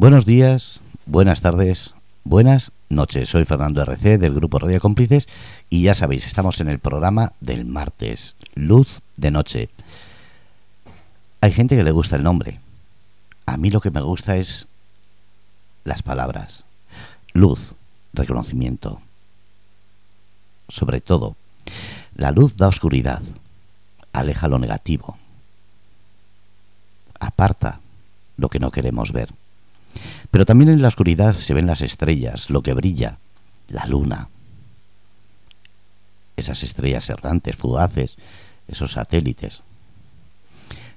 Buenos días, buenas tardes, buenas noches. Soy Fernando RC del grupo Radio Cómplices y ya sabéis, estamos en el programa del martes, Luz de Noche. Hay gente que le gusta el nombre. A mí lo que me gusta es las palabras. Luz, reconocimiento. Sobre todo, la luz da oscuridad, aleja lo negativo, aparta lo que no queremos ver. Pero también en la oscuridad se ven las estrellas, lo que brilla, la luna. Esas estrellas errantes, fugaces, esos satélites.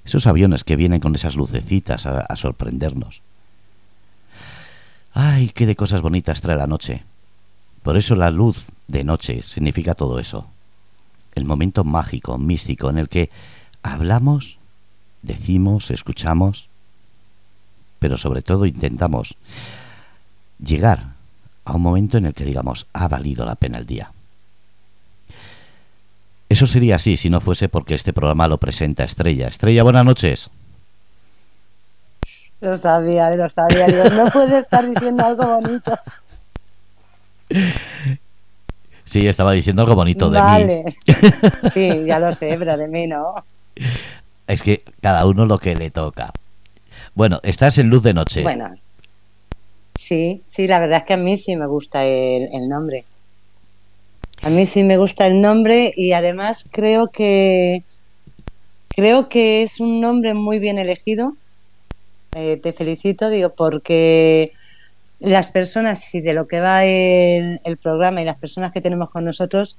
Esos aviones que vienen con esas lucecitas a, a sorprendernos. Ay, qué de cosas bonitas trae la noche. Por eso la luz de noche significa todo eso. El momento mágico, místico, en el que hablamos, decimos, escuchamos, pero sobre todo intentamos llegar a un momento en el que digamos, ha valido la pena el día. Eso sería así si no fuese porque este programa lo presenta Estrella. Estrella, buenas noches. Lo sabía, lo sabía. no puede estar diciendo algo bonito. Sí, estaba diciendo algo bonito de vale. Sí, ya lo sé, pero de mí no. Es que cada uno lo que le toca. Bueno, estás en Luz de Noche. Bueno, sí, sí, la verdad es que a mí sí me gusta el, nombre. A mí sí me gusta el nombre y además creo que creo que es un nombre muy bien elegido. Eh, te felicito, digo, porque las personas y de lo que va el, programa y las personas que tenemos con nosotros,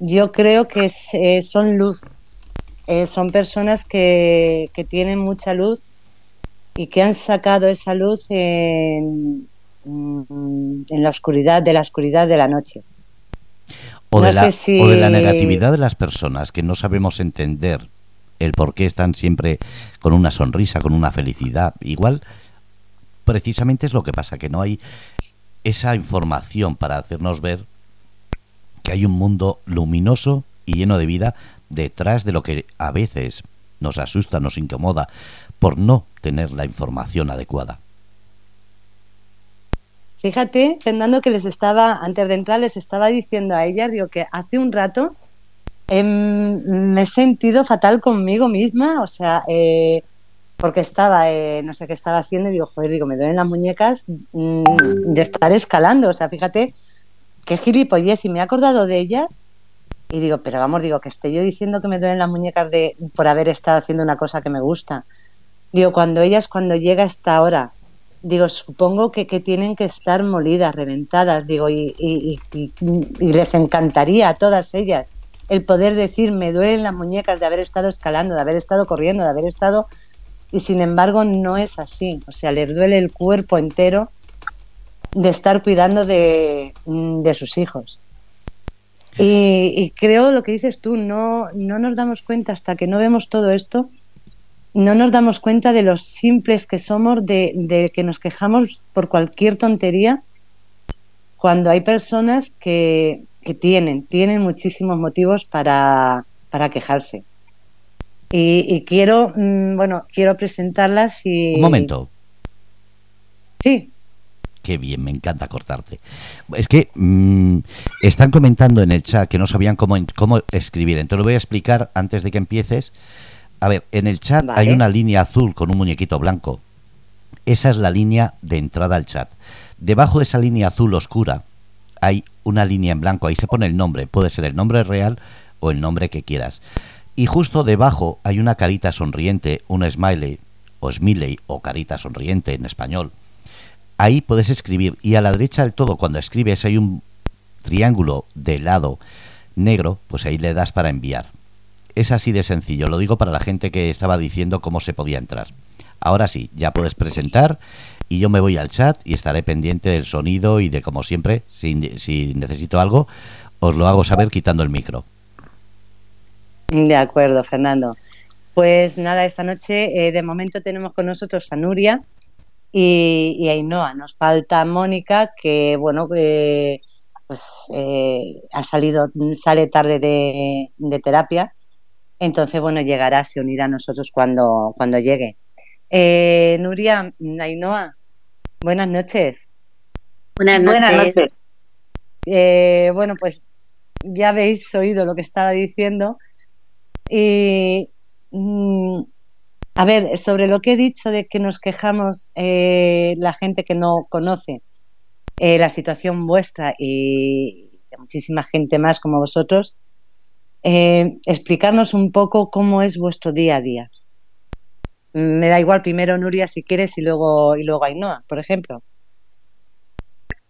yo creo que eh, son luz. Eh, son personas que, que tienen mucha luz y que han sacado esa luz en, mm, en la oscuridad, de la oscuridad de la noche. O, de la, o de la negatividad de las personas que no sabemos entender el por qué están siempre con una sonrisa, con una felicidad. Igual, precisamente es lo que pasa, que no hay esa información para hacernos ver que hay un mundo luminoso y lleno de vida detrás de lo que a veces nos asusta, nos incomoda, por no tener la información adecuada. Fíjate, Fernando, que les estaba, antes de entrar, les estaba diciendo a ellas, digo que hace un rato em, me he sentido fatal conmigo misma, o sea, eh, porque estaba, eh, no sé qué estaba haciendo y digo, joder, digo, me duelen las muñecas mm, de estar escalando, o sea, fíjate qué gilipollez, y me he acordado de ellas y digo, pero vamos, digo, que esté yo diciendo que me duelen las muñecas de por haber estado haciendo una cosa que me gusta. Digo, cuando ellas, cuando llega esta hora, digo, supongo que, que tienen que estar molidas, reventadas, digo, y, les encantaría a todas ellas el poder decir, me duelen las muñecas de haber estado escalando, de haber estado corriendo, de haber estado... Y sin embargo no es así, o sea, les duele el cuerpo entero de estar cuidando de, de sus hijos. Y, creo lo que dices tú, no, no nos damos cuenta hasta que no vemos todo esto no nos damos cuenta de lo simples que somos, de, que nos quejamos por cualquier tontería, cuando hay personas que, que tienen, tienen muchísimos motivos para, para quejarse. Y, quiero, mm, bueno, quiero presentarlas y... Un momento. Sí. Qué bien, me encanta cortarte. Es que mm, están comentando en el chat que no sabían cómo, cómo escribir. Entonces lo voy a explicar antes de que empieces a ver, en el chat hay una línea azul con un muñequito blanco. Esa es la línea de entrada al chat. Debajo de esa línea azul oscura hay una línea en blanco. Ahí se pone el nombre. Puede ser el nombre real o el nombre que quieras. Y justo debajo hay una carita sonriente, un smiley o smiley o carita sonriente en español. Ahí puedes escribir y a la derecha del todo cuando escribes hay un triángulo de lado negro, pues ahí le das para enviar. Es así de sencillo, lo digo para la gente que estaba diciendo cómo se podía entrar. Ahora sí, ya puedes presentar y yo me voy al chat y estaré pendiente del sonido y de como siempre, si, si necesito algo, os lo hago saber quitando el micro. De acuerdo, Fernando. Pues nada, esta noche eh, de momento tenemos con nosotros a Nuria y, a Ainhoa. Nos falta Mónica, que bueno, eh, pues eh, ha salido, sale tarde de, de terapia entonces, bueno, llegará, se unirá a nosotros cuando, cuando llegue. Eh, Nuria, Ainhoa, Buenas noches. Buenas noches. Eh, bueno, pues ya habéis oído lo que estaba diciendo. Y mm, a ver, sobre lo que he dicho de que nos quejamos eh, la gente que no conoce eh, la situación vuestra y muchísima gente más como vosotros, explicarnos un poco cómo es vuestro día a día. Me da igual primero Nuria si quieres y luego y luego Ainhoa, por ejemplo.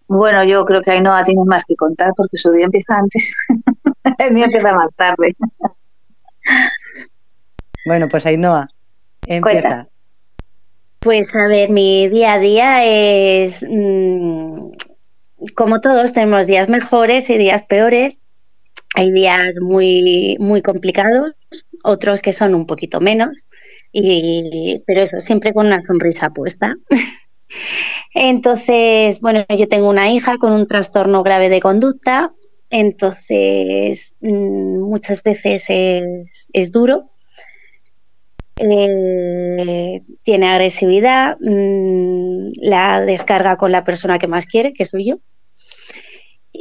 Bueno, yo creo que Ainhoa tiene más que contar porque su día empieza antes. El mío empieza más tarde. bueno, pues Ainhoa, empieza. Pues a ver, mi día a día es mm, como todos, tenemos días mejores y días peores. Hay días muy, muy complicados, otros que son un poquito menos, y, pero eso, siempre con una sonrisa puesta. Entonces, bueno, yo tengo una hija con un trastorno grave de conducta, entonces mm, muchas veces es, duro. Eh, tiene agresividad, mm, la descarga con la persona que más quiere, que soy yo.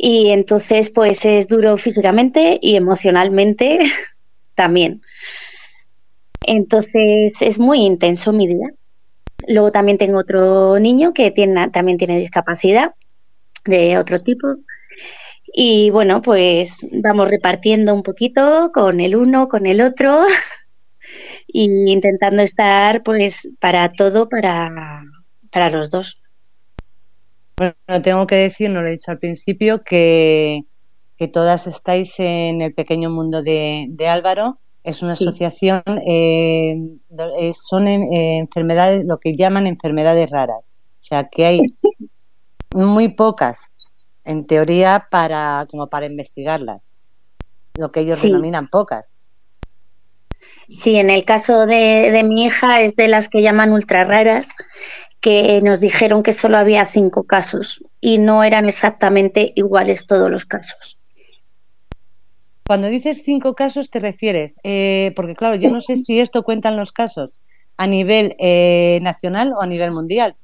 Y entonces, pues es duro físicamente y emocionalmente también. Entonces, es muy intenso mi día. Luego también tengo otro niño que tiene, también tiene discapacidad de otro tipo. Y bueno, pues vamos repartiendo un poquito con el uno, con el otro, y intentando estar pues para todo, para, para los dos. Bueno, tengo que decir, no lo he dicho al principio, que, que todas estáis en el pequeño mundo de, de Álvaro es una asociación, eh, eh, son eh, enfermedades, lo que llaman enfermedades raras. O sea, que hay muy pocas, en teoría, para como para investigarlas. Lo que ellos denominan pocas. Sí, en el caso de, de, mi hija es de las que llaman ultra raras, que nos dijeron que solo había cinco casos y no eran exactamente iguales todos los casos. Cuando dices cinco casos, te refieres, eh, porque claro, yo no sé si esto cuentan los casos a nivel eh, nacional o a nivel mundial.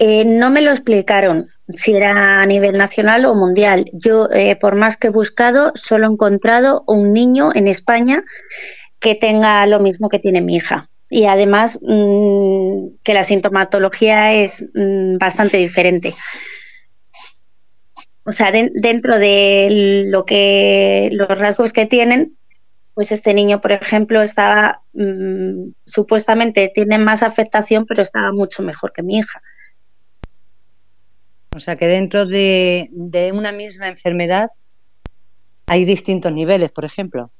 Eh, no me lo explicaron si era a nivel nacional o mundial. Yo, por más que he buscado, solo he encontrado un niño en España que tenga lo mismo que tiene mi hija. Y además mm, que la sintomatología es mm, bastante diferente. O sea, dentro de lo que los rasgos que tienen, pues este niño, por ejemplo, estaba mm, supuestamente tiene más afectación, pero estaba mucho mejor que mi hija. O sea que dentro de, de una misma enfermedad hay distintos niveles, por ejemplo.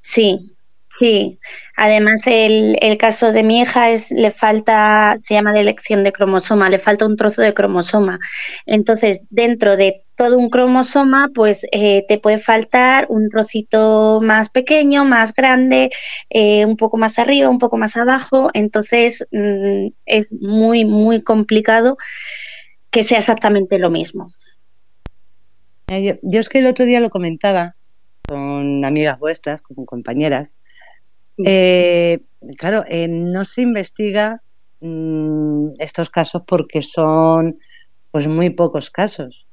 Sí, Sí, además el, el, caso de mi hija es le falta, se llama de elección de cromosoma, le falta un trozo de cromosoma. Entonces, dentro de todo un cromosoma, pues eh, te puede faltar un trocito más pequeño, más grande, eh, un poco más arriba, un poco más abajo. Entonces, mm, es muy, muy complicado que sea exactamente lo mismo. Yo es que el otro día lo comentaba con amigas vuestras, con compañeras, eh, claro, eh, no se investiga mm, estos casos porque son pues muy pocos casos.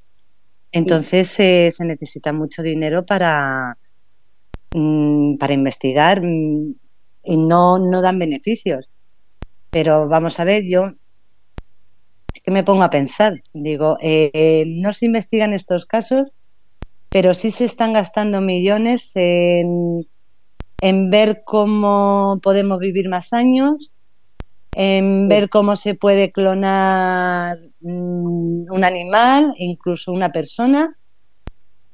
Entonces eh, se necesita mucho dinero para, mm, para investigar mm, y no, no dan beneficios. Pero vamos a ver, yo es que me pongo a pensar, digo, no se investigan estos casos, pero sí se están gastando millones en en ver cómo podemos vivir más años, en ver cómo se puede clonar mm, un animal, incluso una persona.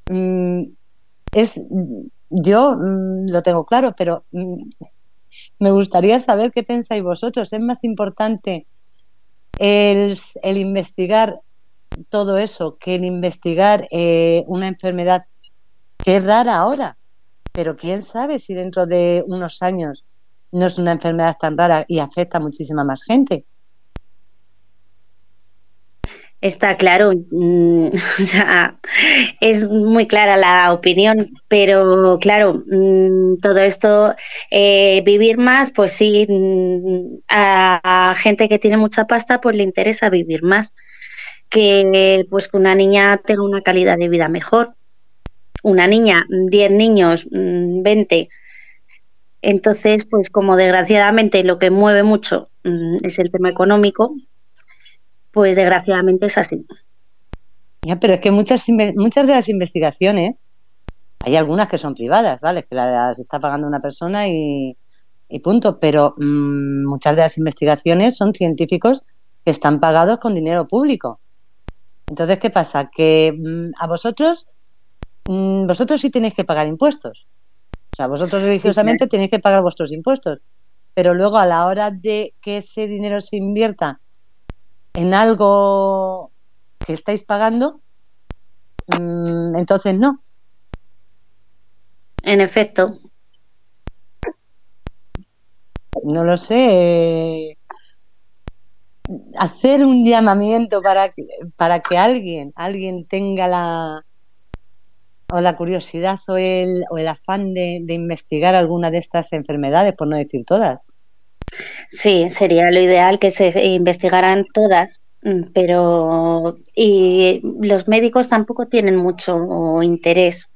Mm, es, yo mm, lo tengo claro, pero me gustaría saber qué pensáis vosotros. ¿Es más importante el, investigar todo eso que el investigar eh, una enfermedad que es rara ahora? Pero quién sabe si dentro de unos años no es una enfermedad tan rara y afecta a muchísima más gente. Está claro, mm, o sea, es muy clara la opinión, pero claro, mm, todo esto, eh, vivir más, pues sí, mm, a, gente que tiene mucha pasta, pues le interesa vivir más, que pues que una niña tenga una calidad de vida mejor. Una niña, 10 niños, 20. Entonces, pues como desgraciadamente lo que mueve mucho es el tema económico, pues desgraciadamente es así. Ya, pero es que muchas, muchas de las investigaciones, hay algunas que son privadas, ¿vale? Que las está pagando una persona y, punto. Pero mm, muchas de las investigaciones son científicos que están pagados con dinero público. Entonces, ¿qué pasa? Que mm, a vosotros, mm, vosotros sí tenéis que pagar impuestos. O sea, vosotros religiosamente tenéis que pagar vuestros impuestos. Pero luego, a la hora de que ese dinero se invierta en algo que estáis pagando, mm, entonces no. En efecto. No lo sé. Hacer un llamamiento para que, para que alguien, alguien tenga la o la curiosidad o el, o el afán de, investigar alguna de estas enfermedades, por no decir todas. Sí, sería lo ideal que se investigaran todas, mm, pero y los médicos tampoco tienen mucho interés.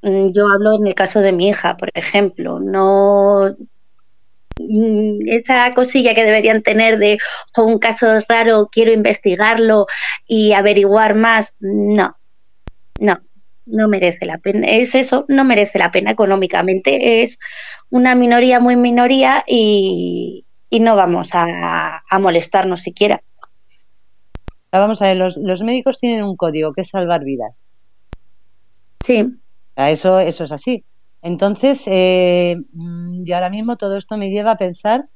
Mm, yo hablo en el caso de mi hija, por ejemplo, no mm, esa cosilla que deberían tener de un caso raro, quiero investigarlo y averiguar más, no, no, no merece la pena. Es eso, no merece la pena económicamente. Es una minoría muy minoría y, no vamos a, molestarnos siquiera. Vamos a ver, los, los, médicos tienen un código que es salvar vidas. Sí. Eso, eso es así. Entonces, eh, mm, y ahora mismo todo esto me lleva a pensar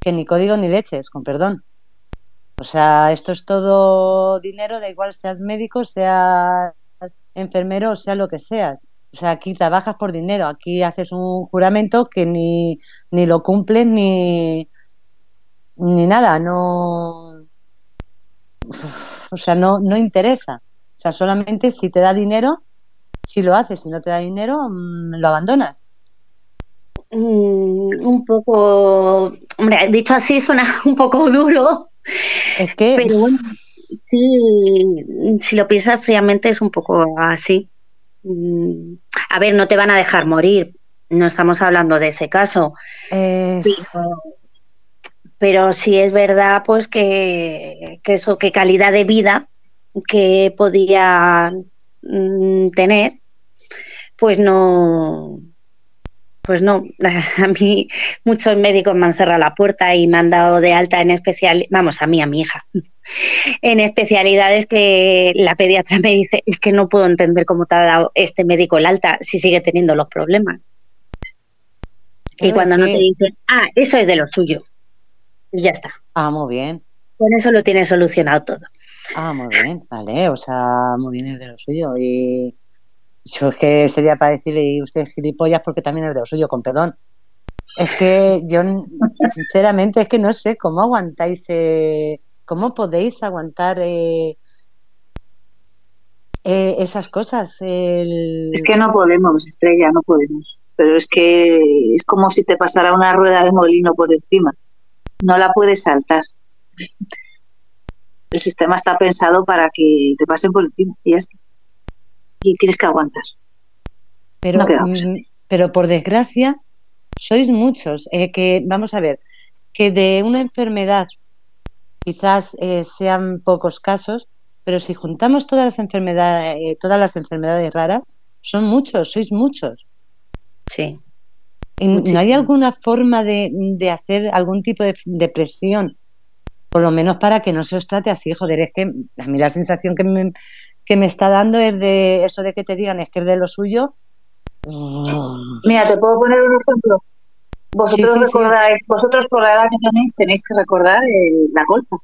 que ni código ni leches, con perdón. O sea, esto es todo dinero, da igual seas médico, seas enfermero o sea lo que seas. O sea, aquí trabajas por dinero, aquí haces un juramento que ni, ni lo cumples ni, ni nada, no. O sea, no, no interesa. O sea, solamente si te da dinero, si lo haces, si no te da dinero, mm, lo abandonas. Mm, un poco, hombre, dicho así suena un poco duro. Es que. Pero bueno, sí, si lo piensas fríamente es un poco así. Mm, a ver, no te van a dejar morir, no estamos hablando de ese caso. Pero, sí es verdad, pues que, eso, que calidad de vida que podía mm, tener, pues no, pues no, a mí muchos médicos me han cerrado la puerta y me han dado de alta en especial, vamos, a mí, a mi hija, en especialidades que la pediatra me dice, es que no puedo entender cómo te ha dado este médico el alta si sigue teniendo los problemas. Y cuando no te dicen, ah, eso es de lo suyo. Y ya está. Ah, muy bien. Con eso lo tienes solucionado todo. Ah, muy bien, vale, o sea, muy bien es de lo suyo. Y yo es que sería para decirle, y usted gilipollas porque también es de lo suyo, con perdón. Es que yo, sinceramente, es que no sé cómo aguantáis, eh, cómo podéis aguantar eh, eh, esas cosas. Es que no podemos, Estrella, no podemos. Pero es que es como si te pasara una rueda de molino por encima. No la puedes saltar. El sistema está pensado para que te pasen por encima y ya está y tienes que aguantar. Pero, mm, pero por desgracia, sois muchos. Eh, que Vamos a ver, que de una enfermedad quizás eh, sean pocos casos, pero si juntamos todas las enfermedades, eh, todas las enfermedades raras, son muchos, sois muchos. Sí. ¿No hay alguna forma de, de hacer algún tipo de, de, presión? Por lo menos para que no se os trate así, joder, es que a mí la sensación que me, que me está dando es de eso de que te digan es que es de lo suyo. Mira, te puedo poner un ejemplo. Vosotros recordáis, vosotros por la edad que tenéis tenéis que recordar la colza.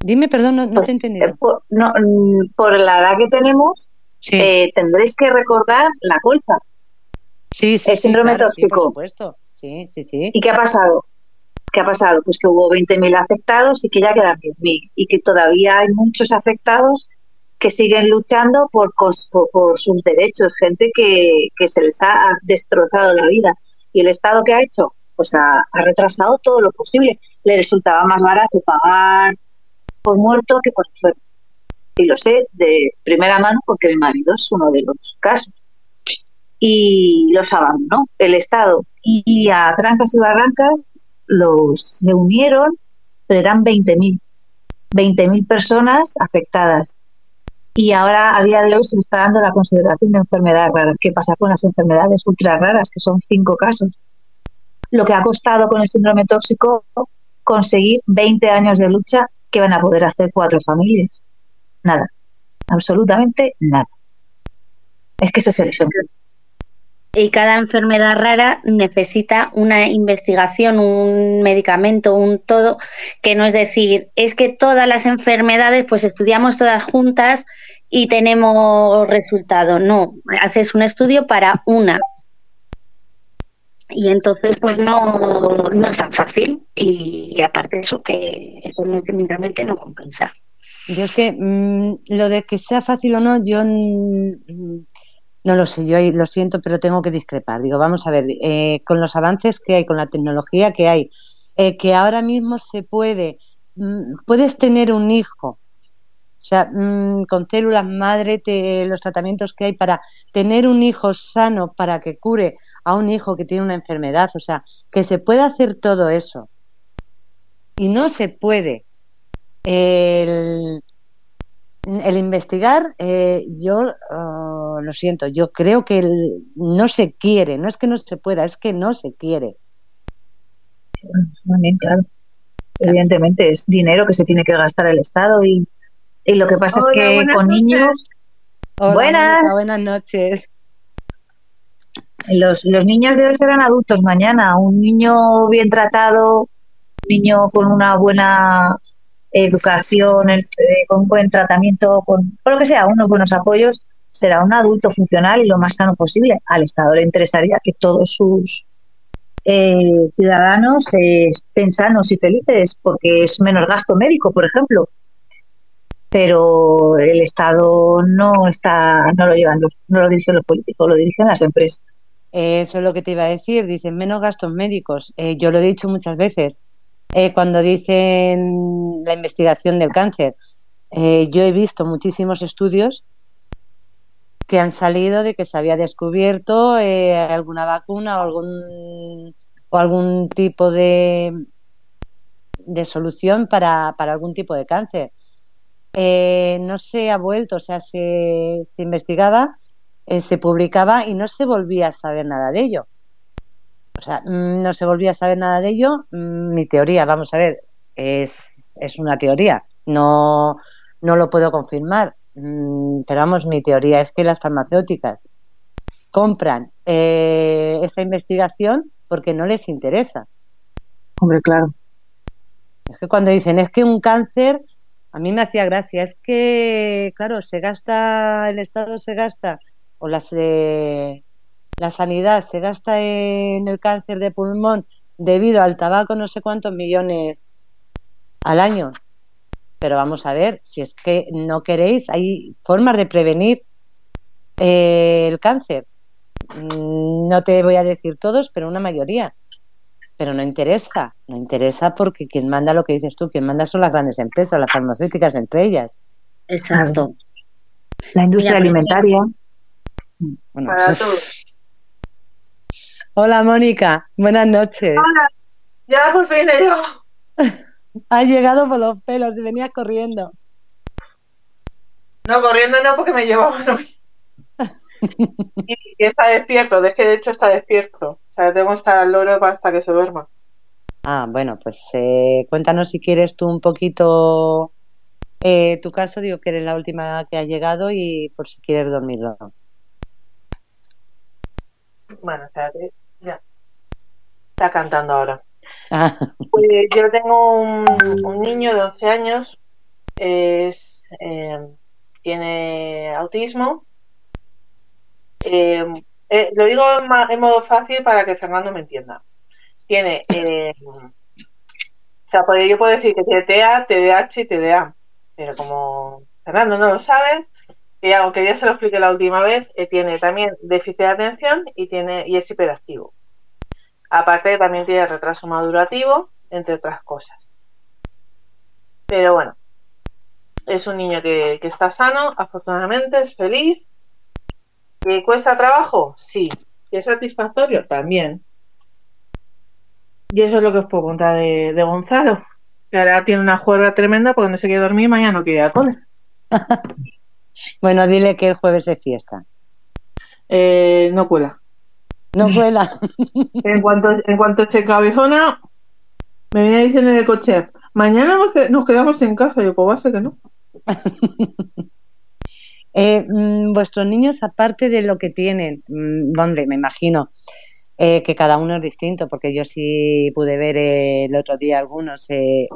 Dime, perdón, no, te he pues, entendido. Eh, por, no, mm, por la edad que tenemos, eh, tendréis que recordar la colza. Sí, sí, el síndrome tóxico. por supuesto. Sí, sí, sí. ¿Y qué ha pasado? ¿Qué ha pasado? Pues que hubo 20.000 afectados y que ya quedan 10.000 y que todavía hay muchos afectados que siguen luchando por, por, sus derechos, gente que, se les ha destrozado la vida. ¿Y el Estado qué ha hecho? Pues ha, retrasado todo lo posible. Le resultaba más barato pagar por muerto que por enfermo. Y lo sé de primera mano porque mi marido es uno de los casos. Y los abandonó el Estado. Y a trancas y barrancas los se unieron, pero eran 20.000. 20.000 personas afectadas y ahora a día de hoy se está dando la consideración de enfermedad rara. ¿Qué pasa con las enfermedades ultra raras, que son cinco casos? Lo que ha costado con el síndrome tóxico conseguir 20 años de lucha que van a poder hacer cuatro familias. Nada, absolutamente nada. Es que ese es el ejemplo. Y cada enfermedad rara necesita una investigación, un medicamento, un todo, que no es decir, es que todas las enfermedades, pues estudiamos todas juntas y tenemos resultado. No, haces un estudio para una. Y entonces, pues no, no es tan fácil. Y, aparte de eso, que eso definitivamente no compensa. Yo es que mm, lo de que sea fácil o no, yo no lo sé, yo lo siento, pero tengo que discrepar. Digo, vamos a ver, eh, con los avances que hay, con la tecnología que hay, eh, que ahora mismo se puede, mm, puedes tener un hijo o sea, mm, con células madre, los tratamientos que hay para tener un hijo sano, para que cure a un hijo que tiene una enfermedad, o sea, que se puede hacer todo eso. Y no se puede. El, investigar, eh, yo lo siento, yo creo que no se quiere, no es que no se pueda, es que no se quiere. claro. Evidentemente es dinero que se tiene que gastar el Estado y y lo que pasa es que con niños... buenas. buenas noches. Los, los niños de hoy serán adultos mañana. Un niño bien tratado, un niño con una buena educación, eh, con un buen tratamiento, con, lo que sea, unos buenos apoyos, será un adulto funcional y lo más sano posible. Al Estado le interesaría que todos sus eh, ciudadanos estén sanos y felices, porque es menos gasto médico, por ejemplo pero el Estado no está, no lo llevan los, no lo dirigen los políticos, lo dirigen las empresas. Eso es lo que te iba a decir, dicen menos gastos médicos. Eh, yo lo he dicho muchas veces. Eh, cuando dicen la investigación del cáncer, eh, yo he visto muchísimos estudios que han salido de que se había descubierto alguna vacuna o algún, o algún tipo de, de solución para, para algún tipo de cáncer eh, no se ha vuelto, o sea, se, investigaba, eh, se publicaba y no se volvía a saber nada de ello. O sea, mm, no se volvía a saber nada de ello. Mm, mi teoría, vamos a ver, es, es una teoría, no, no lo puedo confirmar, pero vamos, mi teoría es que las farmacéuticas compran eh, esa investigación porque no les interesa. Hombre, claro. Es que cuando dicen es que un cáncer a mí me hacía gracia. Es que, claro, se gasta, el Estado se gasta, o la sanidad se gasta en el cáncer de pulmón debido al tabaco no sé cuántos millones al año. Pero vamos a ver, si es que no queréis, hay formas de prevenir eh, el cáncer. Mm, no te voy a decir todos, pero una mayoría pero no interesa, no interesa porque quien manda lo que dices tú, quien manda son las grandes empresas, las farmacéuticas entre ellas. Exacto. La industria alimentaria. Bueno, Hola Mónica, buenas noches. Hola, ya por fin he llegado. Has llegado por los pelos y venías corriendo. No, corriendo no porque me llevaba y, está despierto, es que de hecho está despierto. O sea, tengo que estar al loro hasta que se duerma. Ah, bueno, pues eh, cuéntanos si quieres tú un poquito eh, tu caso. Digo que eres la última que ha llegado y por si quieres dormirlo. Bueno, espérate, ya. Está cantando ahora. Pues yo tengo un, niño de 11 años, es, eh, tiene autismo eh, eh, lo digo en, modo fácil para que Fernando me entienda. Tiene eh, O sea, pues yo puedo decir que tiene TEA, TDAH y TDA, pero como Fernando no lo sabe, y aunque ya se lo expliqué la última vez, eh, tiene también déficit de atención y, tiene, y es hiperactivo. Aparte también tiene retraso madurativo, entre otras cosas. Pero bueno, es un niño que, que está sano, afortunadamente, es feliz. ¿Que cuesta trabajo? Sí. ¿Que es satisfactorio? También. Y eso es lo que os puedo contar de, de Gonzalo. Que ahora tiene una juerga tremenda porque no se quiere dormir y mañana no quiere ir a cole. Bueno, dile que el jueves es fiesta. Eh, no cuela. No cuela. En cuanto, en cuanto eche cabezona, me viene diciendo en el coche, mañana nos, que- nos quedamos en casa. Y yo, pues va a ser que no. Eh, mm, vuestros niños, aparte de lo que tienen, mm, hombre, me imagino eh, que cada uno es distinto, porque yo sí pude ver eh, el otro día algunos eh,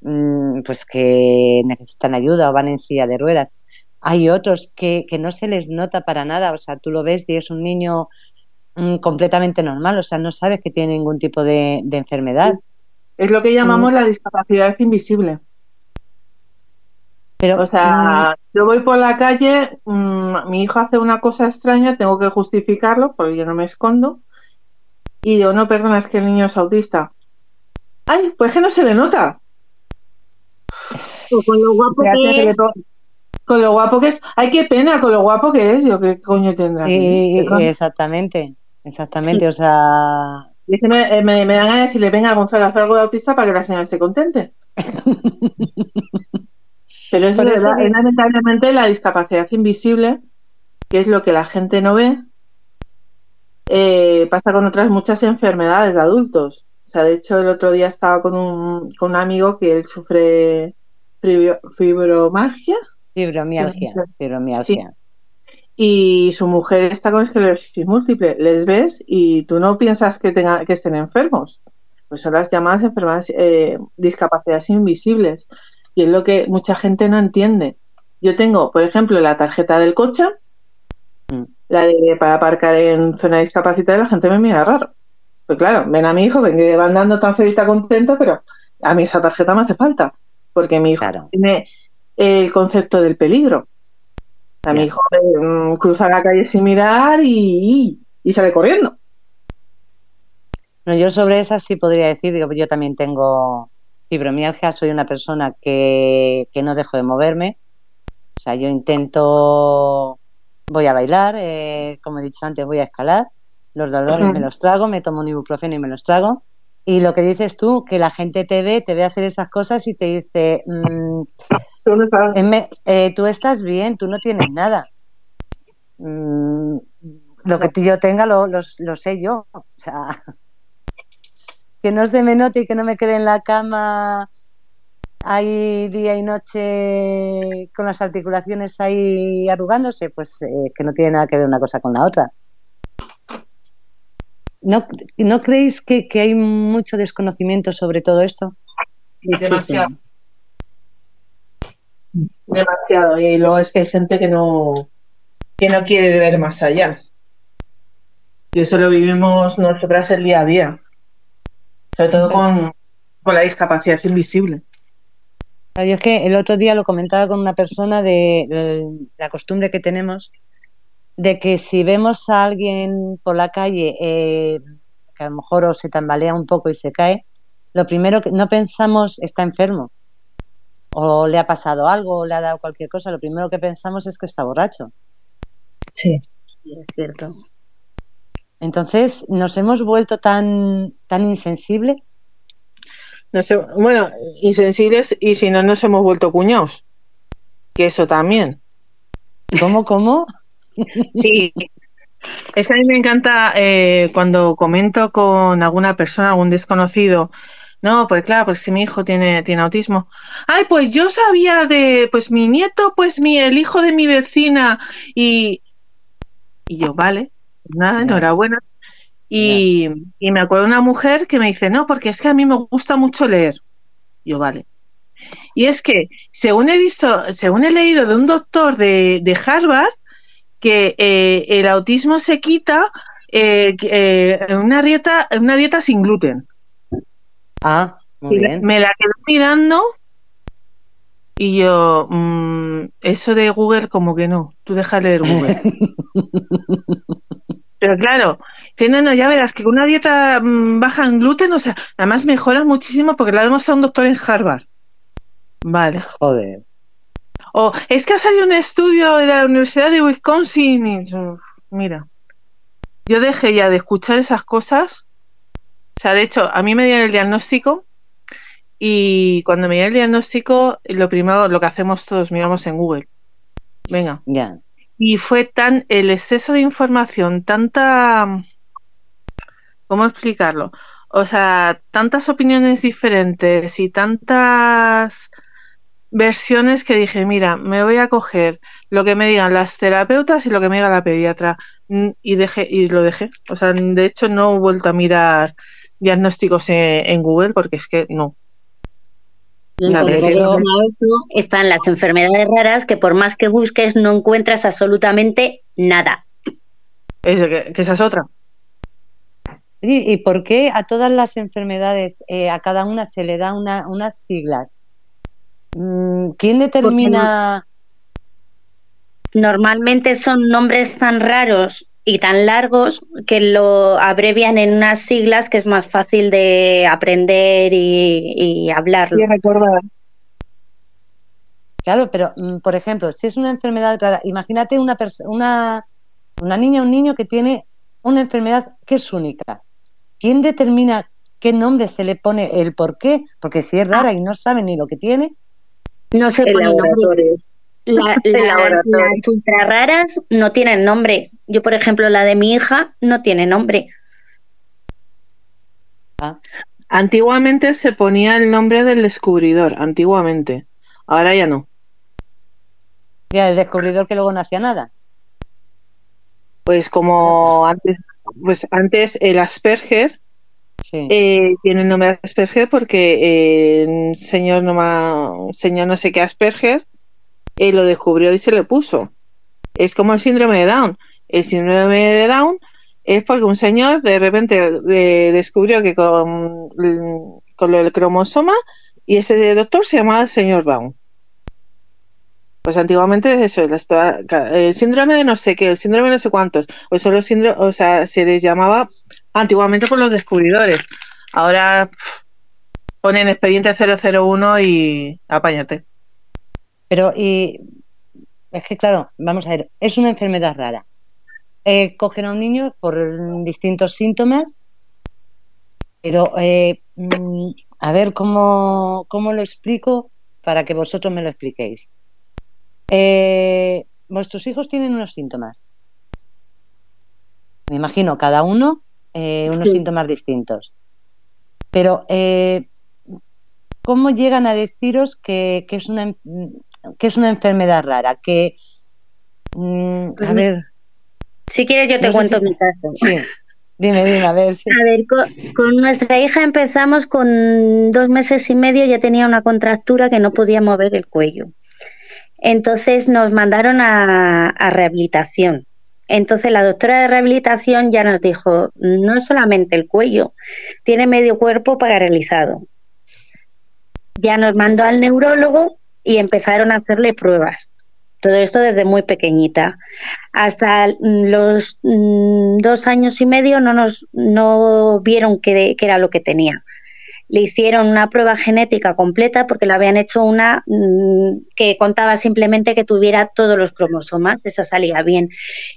mm, pues que necesitan ayuda o van en silla de ruedas. Hay otros que, que no se les nota para nada, o sea, tú lo ves y es un niño mm, completamente normal, o sea, no sabes que tiene ningún tipo de, de enfermedad. Es lo que llamamos la discapacidad invisible. Pero, O sea, yo voy por la calle, mm, mi hijo hace una cosa extraña, tengo que justificarlo porque yo no me escondo. Y digo, no, perdona, es que el niño es autista. Ay, pues que no se le nota. O con lo guapo que es. Con lo guapo que es. Ay, qué pena, con lo guapo que es. Yo, ¿qué coño tendrá? exactamente, exactamente, o sea, Y es que me, eh, me, me dan de decirle, venga, Gonzalo, haz algo de autista para que la señora se contente. Pero es verdad, es lamentablemente la discapacidad invisible, que es lo que la gente no ve, eh, pasa con otras muchas enfermedades de adultos. O sea, de hecho, el otro día estaba con un, con un amigo que él sufre fibro- fibromialgia fibromialgia, fibromialgia. Y su mujer está con esclerosis múltiple. Les ves y tú no piensas que, tenga, que estén enfermos. Pues son las llamadas enfermedades, eh, discapacidades invisibles. Y es lo que mucha gente no entiende. Yo tengo, por ejemplo, la tarjeta del coche, Mm. la de para aparcar en zona discapacitada, y la gente me mira raro. Pues claro, ven a mi hijo, ven que va andando tan feliz, tan contento, pero a mí esa tarjeta me hace falta. Porque mi hijo Claro. tiene el concepto del peligro. A mi hijo mm, cruza la calle sin mirar y, y sale corriendo. No, yo sobre esas sí podría decir, digo, yo también tengo fibromialgia, soy una persona que, que no dejo de moverme. O sea, yo intento, voy a bailar, eh, como he dicho antes, voy a escalar, los dolores me los trago, me tomo un ibuprofeno y me los trago. Y lo que dices tú, que la gente te ve, te ve hacer esas cosas y te dice, mm, ¿Tú estás? Eh, tú estás bien, tú no tienes nada. Mm, lo que yo tenga lo, sé yo. O sea, que no se me note y que no me quede en la cama ahí día y noche con las articulaciones ahí arrugándose, pues eh, que no tiene nada que ver una cosa con la otra. ¿No, ¿no creéis que, que hay mucho desconocimiento sobre todo esto? Demasiado. Demasiado. Y luego es que hay gente que no, que no quiere ver más allá. Y eso lo vivimos nosotras el día a día. Sobre todo con, con la discapacidad invisible. Es que el otro día lo comentaba con una persona de, de la costumbre que tenemos de que si vemos a alguien por la calle eh, que a lo mejor o se tambalea un poco y se cae, lo primero que no pensamos está enfermo o le ha pasado algo o le ha dado cualquier cosa, lo primero que pensamos es que está borracho. Sí. Es cierto. Entonces nos hemos vuelto tan tan insensibles. No sé, bueno, insensibles y si no nos hemos vuelto cuñados. Que eso también. ¿Cómo, cómo? Sí. Es que a mí me encanta eh, cuando comento con alguna persona, algún desconocido. No, pues claro, pues si mi hijo tiene, tiene autismo. Ay, pues yo sabía de, pues mi nieto, pues mi, el hijo de mi vecina. Y, y yo, vale, pues nada, enhorabuena. Y, y me acuerdo de una mujer que me dice, no, porque es que a mí me gusta mucho leer. Yo, vale. Y es que, según he visto, según he leído de un doctor de, de Harvard, que eh, el autismo se quita eh, eh, en una dieta, en una dieta sin gluten. Ah, Me la quedé mirando y yo, mm, eso de Google como que no, tú deja leer Google. Pero claro, no, no, ya verás que con una dieta mm, baja en gluten, o sea, además mejora muchísimo porque la ha demostrado un doctor en Harvard. Vale. Joder. O es que ha salido un estudio de la Universidad de Wisconsin y, mira, yo dejé ya de escuchar esas cosas. O sea, de hecho, a mí me dieron el diagnóstico y cuando me dio el diagnóstico, lo primero, lo que hacemos todos, miramos en Google. Venga. Ya. Y fue tan el exceso de información, tanta. ¿Cómo explicarlo? O sea, tantas opiniones diferentes y tantas versiones que dije, mira, me voy a coger lo que me digan las terapeutas y lo que me diga la pediatra. Mm, y dejé, y lo dejé. O sea, de hecho no he vuelto a mirar diagnósticos en Google porque es que no están las enfermedades raras que por más que busques no encuentras absolutamente nada. que, esa es otra. ¿Y por qué a todas las enfermedades, eh, a cada una se le da una, unas siglas? Mm, ¿Quién determina? Normalmente son nombres tan raros y tan largos que lo abrevian en unas siglas que es más fácil de aprender y, y hablarlo. Y recordar. Claro, pero mm, por ejemplo, si es una enfermedad rara, imagínate una, una, una niña o un niño que tiene una enfermedad que es única. ¿Quién determina qué nombre se le pone, el por qué? Porque si es rara y no sabe ni lo que tiene. No se pone nombre. La, las ultra raras no tienen nombre. Yo, por ejemplo, la de mi hija no tiene nombre. Ah. Antiguamente se ponía el nombre del descubridor, antiguamente. Ahora ya no. Ya, el descubridor que luego no hacía nada. Pues como antes, pues antes el Asperger eh, tiene el nombre de Asperger porque el señor no, señor no sé qué Asperger eh, lo descubrió y se le puso. Es como el síndrome de Down. El síndrome de Down es porque un señor de repente descubrió que con, con lo del cromosoma y ese doctor se llamaba el señor Down. Pues antiguamente es eso, el síndrome de no sé qué, el síndrome de no sé cuántos, o solo síndrome, o sea, se les llamaba antiguamente por los descubridores. Ahora ponen expediente 001 y apáñate. Pero, y es que, claro, vamos a ver, es una enfermedad rara. Eh, cogen a un niño por distintos síntomas, pero eh, mm, a ver cómo, cómo lo explico para que vosotros me lo expliquéis. Eh, vuestros hijos tienen unos síntomas. Me imagino, cada uno eh, unos síntomas distintos. Pero, ¿cómo llegan a deciros que, que, es una, que es una enfermedad rara, que... Mm, a pues ver... Si quieres yo te cuento mi caso. Sí. Dime, dime, a ver. A ver, con, nuestra hija empezamos con dos meses y medio, ya tenía una contractura que no podía mover el cuello. Entonces nos mandaron a, a rehabilitación. Entonces la doctora de rehabilitación ya nos dijo, no es solamente el cuello, tiene medio cuerpo paralizado. Ya nos mandó al neurólogo y empezaron a hacerle pruebas. Todo esto desde muy pequeñita. Hasta los mm, dos años y medio no nos no vieron qué, era lo que tenía. Le hicieron una prueba genética completa porque le habían hecho una mm, que contaba simplemente que tuviera todos los cromosomas, esa salía bien.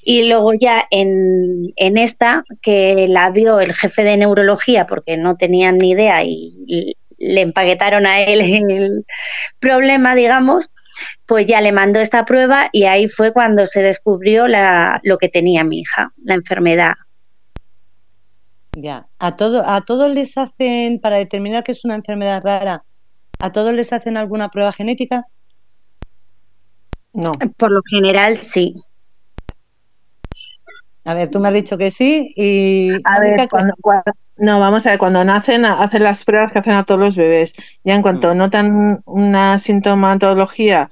Y luego ya en, en esta, que la vio el jefe de neurología porque no tenían ni idea y le empaquetaron a él en el problema, digamos, pues ya le mandó esta prueba y ahí fue cuando se descubrió la, lo que tenía mi hija, la enfermedad. Ya, a, todo, a todos les hacen, para determinar que es una enfermedad rara, ¿a todos les hacen alguna prueba genética? No. Por lo general, sí. A ver, tú me has dicho que sí y... A ver, cuando, no, vamos a ver, cuando nacen hacen las pruebas que hacen a todos los bebés. Ya en cuanto mm. notan una sintomatología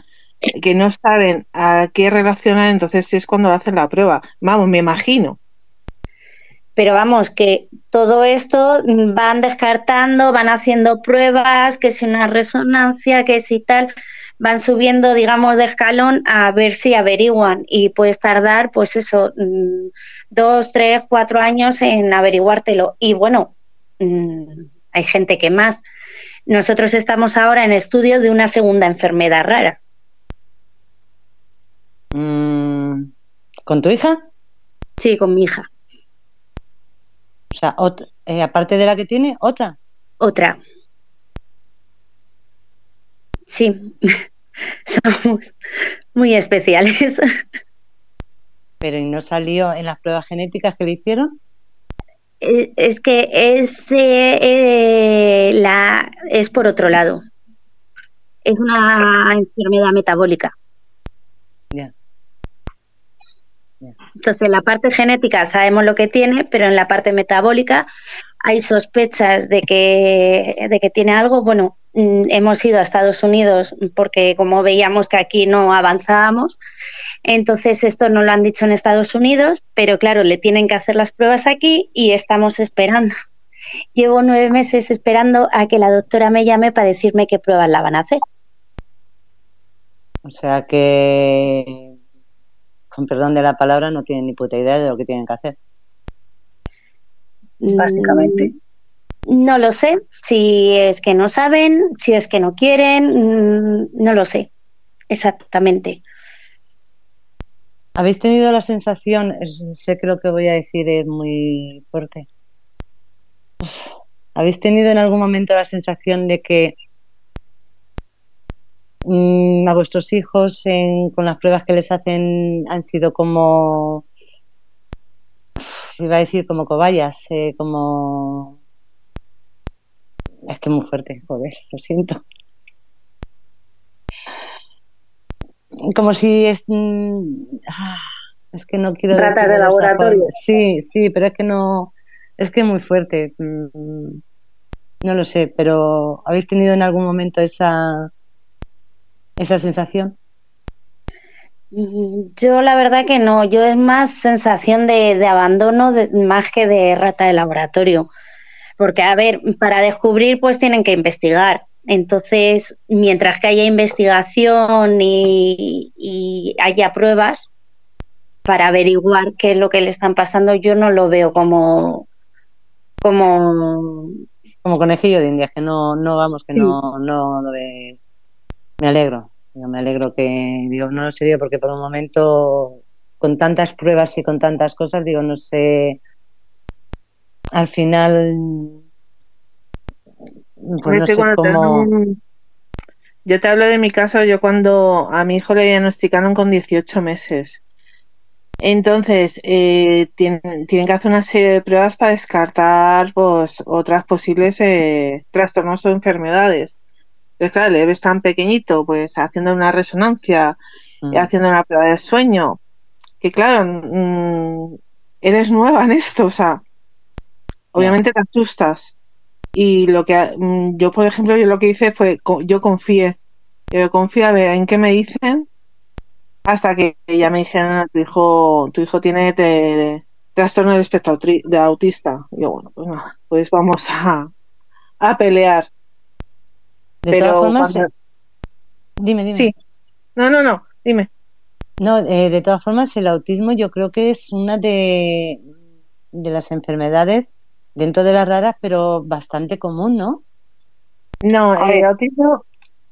que no saben a qué relacionar, entonces es cuando hacen la prueba. Vamos, me imagino. Pero vamos, que todo esto van descartando, van haciendo pruebas, que si una resonancia, que si tal, van subiendo, digamos, de escalón a ver si averiguan y puedes tardar, pues eso, mm, dos, tres, cuatro años en averiguártelo. Y bueno, mm, hay gente que más. Nosotros estamos ahora en estudio de una segunda enfermedad rara. Mm, ¿Con tu hija? Sí, con mi hija. O sea, eh, aparte de la que tiene, otra. Otra. Sí, somos muy especiales. Pero ¿y no salió en las pruebas genéticas que le hicieron? Eh, es que es, eh, la, es por otro lado. Es una enfermedad metabólica. Ya. Entonces, en la parte genética sabemos lo que tiene, pero en la parte metabólica hay sospechas de que, de que tiene algo. Bueno, hemos ido a Estados Unidos porque como veíamos que aquí no avanzábamos, entonces esto no lo han dicho en Estados Unidos, pero claro, le tienen que hacer las pruebas aquí y estamos esperando. Llevo nueve meses esperando a que la doctora me llame para decirme qué pruebas la van a hacer. O sea que con perdón de la palabra, no tienen ni puta idea de lo que tienen que hacer. Básicamente. Mm, no lo sé, si es que no saben, si es que no quieren, mm, no lo sé exactamente. ¿Habéis tenido la sensación, sé que lo que voy a decir es muy fuerte, ¿habéis tenido en algún momento la sensación de que Mm, a vuestros hijos con las pruebas que les hacen han sido como iba a decir como cobayas eh, como es que muy fuerte joder lo siento como si es mm, ah, es que no quiero tratar de laboratorio sí sí pero es que no es que es muy fuerte mm, no lo sé pero habéis tenido en algún momento esa esa sensación? Yo la verdad que no, yo es más sensación de, abandono más que de rata de laboratorio. Porque, a ver, para descubrir pues tienen que investigar. Entonces, mientras que haya investigación y, y haya pruebas para averiguar qué es lo que le están pasando, yo no lo veo como como como conejillo de indias que no no vamos que no no lo ve me alegro. me alegro que, digo, no lo sé, digo, porque por un momento, con tantas pruebas y con tantas cosas, digo, no sé, al final, pues no sé cómo... Yo te hablo de mi caso, yo cuando a mi hijo le diagnosticaron con 18 meses. Entonces, eh, tienen, que hacer una serie de pruebas para descartar pues, otras posibles eh, trastornos o enfermedades. Entonces, claro, le ves tan pequeñito, pues haciendo una resonancia, y mm. haciendo una prueba de sueño, que claro, mm, eres nueva en esto, o sea, obviamente te asustas. Y lo que mm, yo, por ejemplo, yo lo que hice fue, yo confié, yo confié a ver en qué me dicen, hasta que ya me dijeron, tu hijo, tu hijo tiene trastorno de espectro de autista. Y yo, bueno, pues nada, pues vamos a, a pelear. De todas formas, dime, dime. Sí. No, no, no, dime. No, eh, de todas formas, el autismo yo creo que es una de, de las enfermedades dentro de las raras, pero bastante común, ¿no? No, el autismo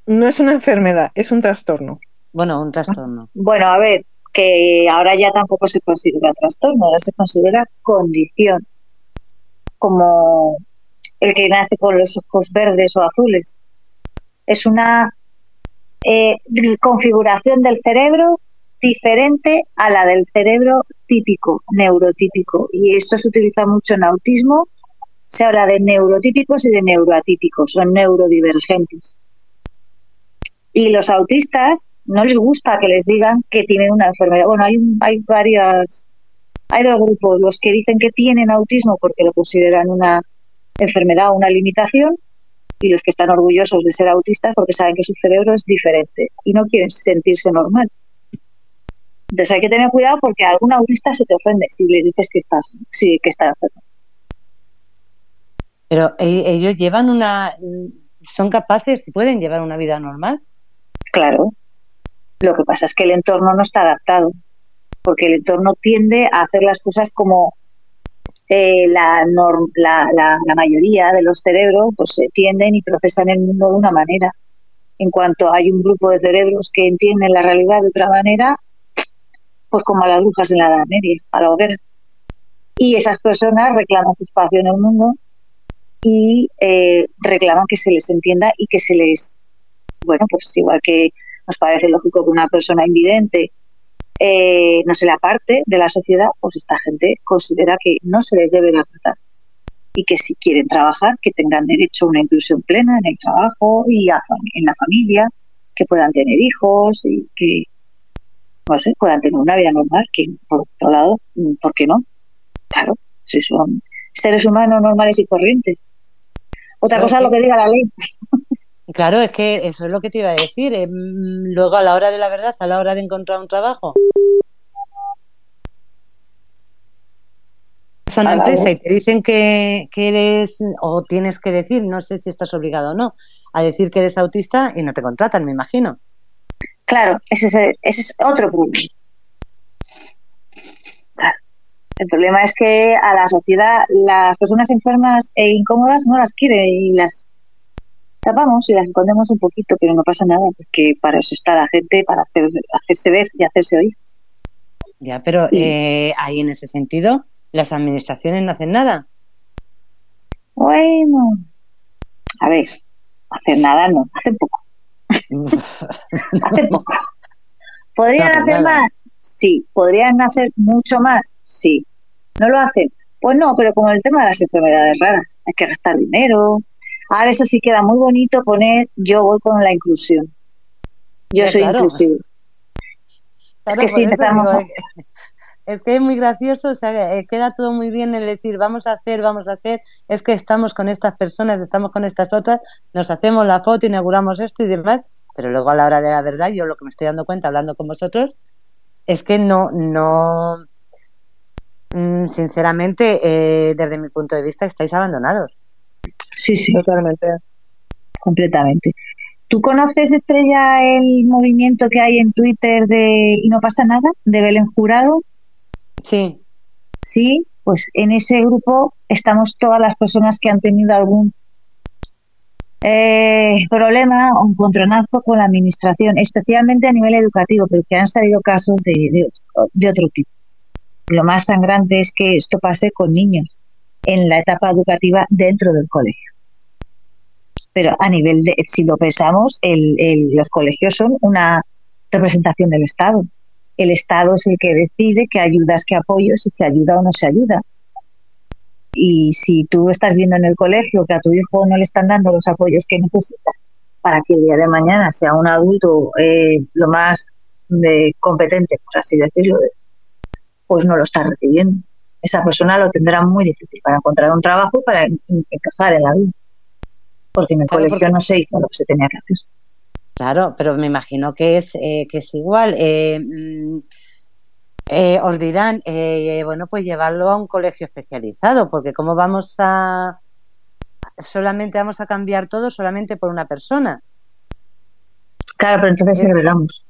no es una enfermedad, es un trastorno. Bueno, un trastorno. Bueno, a ver, que ahora ya tampoco se considera trastorno, ahora se considera condición, como el que nace con los ojos verdes o azules es una eh, configuración del cerebro diferente a la del cerebro típico, neurotípico. Y esto se utiliza mucho en autismo. Se habla de neurotípicos y de neuroatípicos, son neurodivergentes. Y los autistas no les gusta que les digan que tienen una enfermedad. Bueno, hay, hay varias, hay dos grupos, los que dicen que tienen autismo porque lo consideran una enfermedad o una limitación y los que están orgullosos de ser autistas porque saben que su cerebro es diferente y no quieren sentirse normal. Entonces hay que tener cuidado porque algún autista se te ofende si les dices que estás, sí, que estás enfermo. Pero e-, ellos llevan una, son capaces, pueden llevar una vida normal. Claro. Lo que pasa es que el entorno no está adaptado, porque el entorno tiende a hacer las cosas como eh, la, la, la, mayoría de los cerebros pues tienden y procesan el mundo de una manera. En cuanto hay un grupo de cerebros que entienden la realidad de otra manera, pues como a las brujas en la Edad Media, a la hoguera. Y esas personas reclaman su espacio en el mundo y eh, reclaman que se les entienda y que se les, bueno, pues igual que nos parece lógico que una persona invidente eh, no se le aparte de la sociedad, pues esta gente considera que no se les debe de apartar y que si quieren trabajar, que tengan derecho a una inclusión plena en el trabajo y en la familia, que puedan tener hijos y que no sé, puedan tener una vida normal, que por otro lado, ¿por qué no? Claro, si son seres humanos normales y corrientes. Otra cosa es lo que diga la ley. Claro, es que eso es lo que te iba a decir. Eh, mm, luego, a la hora de la verdad, a la hora de encontrar un trabajo, a una empresa y te dicen que, eres, o tienes que decir, no sé si estás obligado o no, a decir que eres autista y no te contratan, me imagino. Claro, ese es, ese es otro problema. El problema es que a la sociedad las personas enfermas e incómodas no las quiere y las tapamos y las escondemos un poquito, pero no pasa nada, porque para eso está la gente, para hacer, hacerse ver y hacerse oír. Ya, pero eh, ahí en ese sentido, las administraciones no hacen nada. Bueno, a ver, hacer nada no, hacen poco. hace poco. ¿Podrían hacer más? Sí. ¿Podrían hacer mucho más? Sí. ¿No lo hacen? Pues no, pero como el tema de las enfermedades raras, hay que gastar dinero. Ahora eso sí queda muy bonito poner yo voy con la inclusión. Yo soy inclusivo. es que sí, empezamos Es que es muy gracioso, o sea, eh, queda todo muy bien el decir, vamos a hacer, vamos a hacer, es que estamos con estas personas, estamos con estas otras, nos hacemos la foto, inauguramos esto y demás, pero luego a la hora de la verdad, yo lo que me estoy dando cuenta hablando con vosotros es que no, no, mm, sinceramente, eh, desde mi punto de vista, estáis abandonados. Sí, sí, totalmente. Completamente. ¿Tú conoces, Estrella, el movimiento que hay en Twitter de Y no pasa nada, de Belén Jurado? Sí. Sí, pues en ese grupo estamos todas las personas que han tenido algún eh, problema o encontronazo con la administración, especialmente a nivel educativo, porque han salido casos de, de, otro tipo. Lo más sangrante es que esto pase con niños en la etapa educativa dentro del colegio. Pero a nivel de, si lo pensamos, los colegios son una representación del Estado. El Estado es el que decide qué ayudas, qué apoyos, si se ayuda o no se ayuda. Y si tú estás viendo en el colegio que a tu hijo no le están dando los apoyos que necesita para que el día de mañana sea un adulto eh, lo más de competente, por así decirlo, pues no lo está recibiendo. Esa persona lo tendrá muy difícil para encontrar un trabajo para encajar en la vida. Porque en el colegio no se hizo lo que se tenía que hacer. Claro, pero me imagino que es, eh, que es igual. Eh, mm, eh, os dirán, eh, bueno, pues llevarlo a un colegio especializado, porque ¿cómo vamos a... solamente vamos a cambiar todo solamente por una persona? Claro, pero entonces segregamos.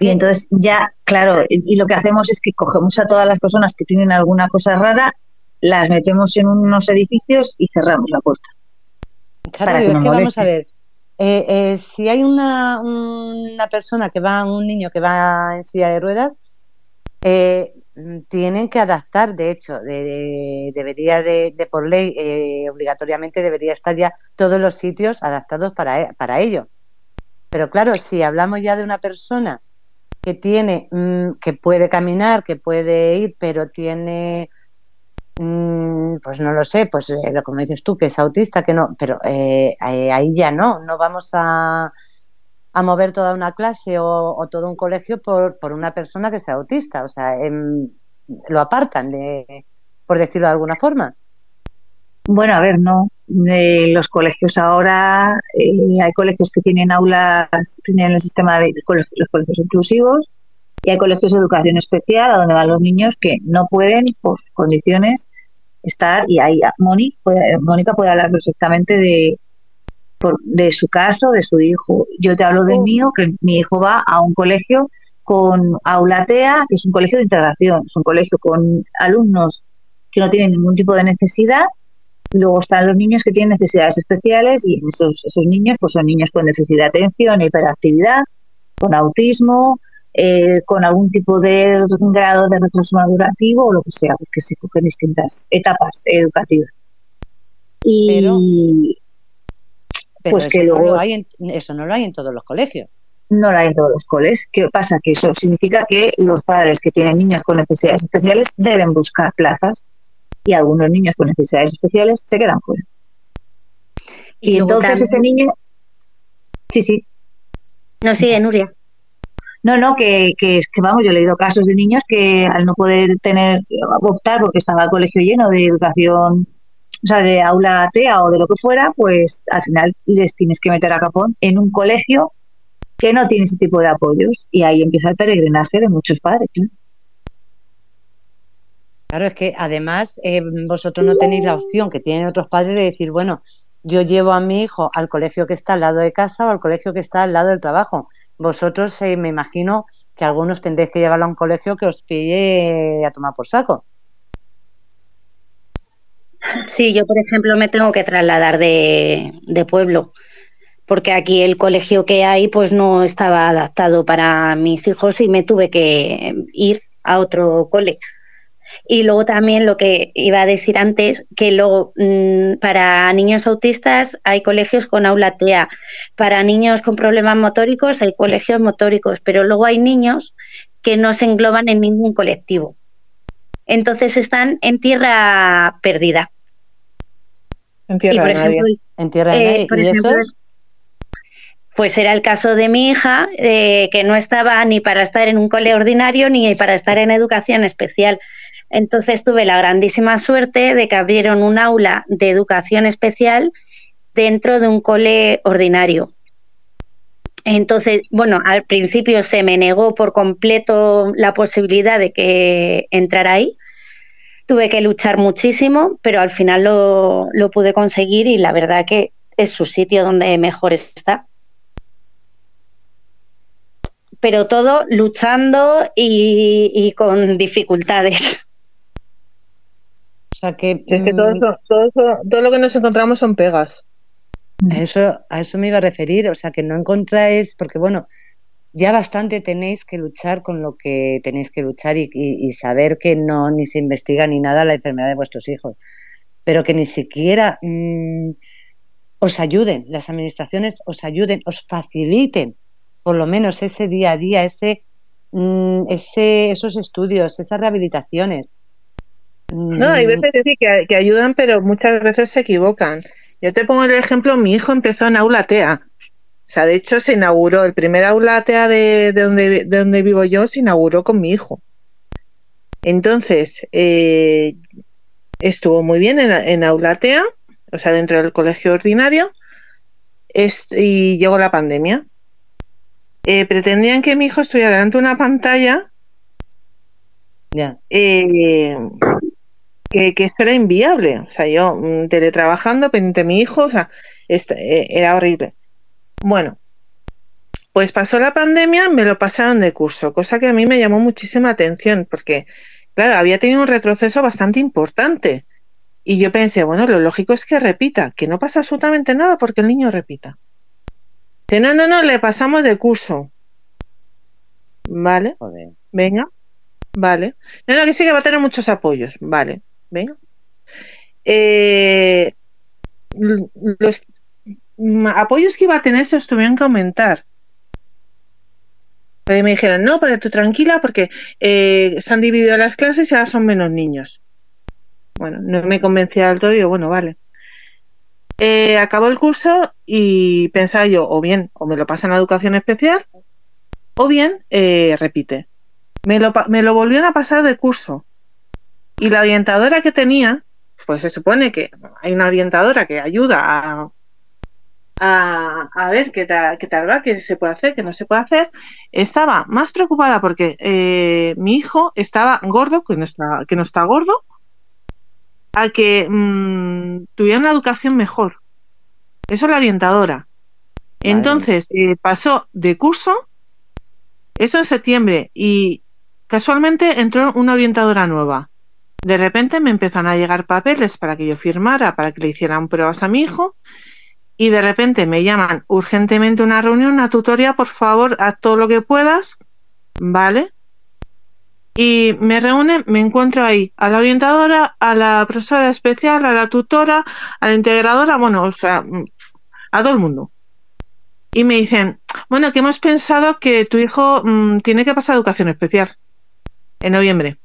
Y entonces ya, claro, y, lo que hacemos es que cogemos a todas las personas que tienen alguna cosa rara, las metemos en unos edificios y cerramos la puerta. Claro, es que vamos a ver, eh, eh, si hay una, una persona que va, un niño que va en silla de ruedas, eh, tienen que adaptar, de hecho, debería de, por ley, obligatoriamente debería estar ya todos los sitios adaptados para, e, para ello. Pero claro, si hablamos ya de una persona que tiene, mm, que puede caminar, que puede ir, pero tiene pues no lo sé, pues eh, como dices tú, que es autista, que no, pero eh, eh, ahí ya no, no vamos a, a mover toda una clase o, todo un colegio por, por, una persona que sea autista, o sea, em, lo apartan, de, por decirlo de alguna forma. Bueno, a ver, no. los colegios ahora, hay colegios que tienen aulas, tienen el sistema de los colegios inclusivos, Y hay colegios de educación especial a donde van los niños que no pueden, por condiciones, estar. Y ahí Mónica puede hablar perfectamente de, de su caso, de su hijo. Yo te hablo del oh. mío, que mi hijo va a un colegio con Aulatea, que es un colegio de integración, es un colegio con alumnos que no tienen ningún tipo de necesidad. Luego están los niños que tienen necesidades especiales y esos, esos niños pues son niños con déficit de atención, hiperactividad, con autismo, eh, con algún tipo de grado de retraso madurativo o lo que sea, porque se cogen distintas etapas educativas. Y pues que luego... hay eso no lo hay en todos los colegios no la hay en todos los coles. ¿Qué pasa? Que eso significa que los padres que tienen niños con necesidades especiales deben buscar plazas y algunos niños con necesidades especiales se quedan fuera. Y, entonces ese niño... Sí, sí. No, sigue, Nuria. No, no, que, que, que vamos, yo he leído casos de niños que al no poder tener, optar porque estaba el colegio lleno de educación, o sea, de aula TEA o de lo que fuera, pues al final les tienes que meter a capón en un colegio que no tiene ese tipo de apoyos y ahí empieza el peregrinaje de muchos padres. Claro, es que además eh, vosotros no tenéis la opción que tienen otros padres de decir, bueno, yo llevo a mi hijo al colegio que está al lado de casa o al colegio que está al lado del trabajo. Vosotros eh, me imagino que algunos tendréis que llevarlo a un colegio que os pille a tomar por saco. Sí, yo por ejemplo me tengo que trasladar de, de pueblo porque aquí el colegio que hay pues no estaba adaptado para mis hijos y me tuve que ir a otro cole. Y luego también lo que iba a decir antes, que luego mm, para niños autistas hay colegios con aula TEA, para niños con problemas motóricos hay colegios motóricos, pero luego hay niños que no se engloban en ningún colectivo. Entonces están en tierra perdida. En tierra de nadie. En tierra de eh, nadie. ¿Y eso? Pues era el caso de mi hija, eh, que no estaba ni para estar en un cole ordinario ni para estar en educación especial. Entonces tuve la grandísima suerte de que abrieron un aula de educación especial dentro de un cole ordinario. Entonces, bueno, al principio se me negó por completo la posibilidad de que entrara ahí. Tuve que luchar muchísimo, pero al final lo, pude conseguir y la verdad que es su sitio donde mejor está pero todo luchando y, con dificultades. O sea que, es que todo, mm, todo, lo que nos encontramos son pegas. A eso, a eso me iba a referir, o sea que no encontráis, porque bueno, ya bastante tenéis que luchar con lo que tenéis que luchar y, saber que no ni se investiga ni nada la enfermedad de vuestros hijos, pero que ni siquiera mm, os ayuden, las administraciones os ayuden, os faciliten por lo menos ese día a día, ese, mm, ese esos estudios, esas rehabilitaciones. No, hay veces que, que, ayudan, pero muchas veces se equivocan. Yo te pongo el ejemplo, mi hijo empezó en aula TEA. O sea, de hecho se inauguró, el primer aula TEA de, donde, de donde vivo yo se inauguró con mi hijo. Entonces, eh, estuvo muy bien en, en aula TEA, o sea, dentro del colegio ordinario, y llegó la pandemia. Eh, pretendían que mi hijo estuviera delante de una pantalla eh, que, que, esto era inviable. O sea, yo mm, teletrabajando, pendiente de mi hijo, o sea, eh, era horrible. Bueno, pues pasó la pandemia, me lo pasaron de curso, cosa que a mí me llamó muchísima atención, porque, claro, había tenido un retroceso bastante importante. Y yo pensé, bueno, lo lógico es que repita, que no pasa absolutamente nada porque el niño repita. Dice, no, no, no, le pasamos de curso. Vale. Venga. Vale. No, no, que sí que va a tener muchos apoyos. Vale. Venga. Eh, los apoyos que iba a tener se los tuvieron que aumentar. me dijeron, no, pero tú tranquila porque eh, se han dividido las clases y ahora son menos niños. Bueno, no me convencía del todo, digo, bueno, vale. Eh, acabó el curso y pensaba yo, o bien, o me lo pasan a educación especial, o bien eh, repite. Me lo, me lo volvieron a pasar de curso. Y la orientadora que tenía, pues se supone que hay una orientadora que ayuda a, a, ver qué tal, qué tal va, qué se puede hacer, qué no se puede hacer. Estaba más preocupada porque eh, mi hijo estaba gordo, que no está, que no está gordo, a que mm, tuviera una educación mejor. Eso es la orientadora. Entonces, eh, pasó de curso, eso en septiembre, y casualmente entró una orientadora nueva. De repente me empezaron a llegar papeles para que yo firmara, para que le hicieran pruebas a mi hijo, y de repente me llaman urgentemente una reunión, una tutoría, por favor, haz todo lo que puedas, ¿vale? Y me reúnen, me encuentro ahí a la orientadora, a la profesora especial, a la tutora, a la integradora, bueno, o sea, a todo el mundo. Y me dicen, bueno, que hemos pensado que tu hijo mm, tiene que pasar educación especial en noviembre.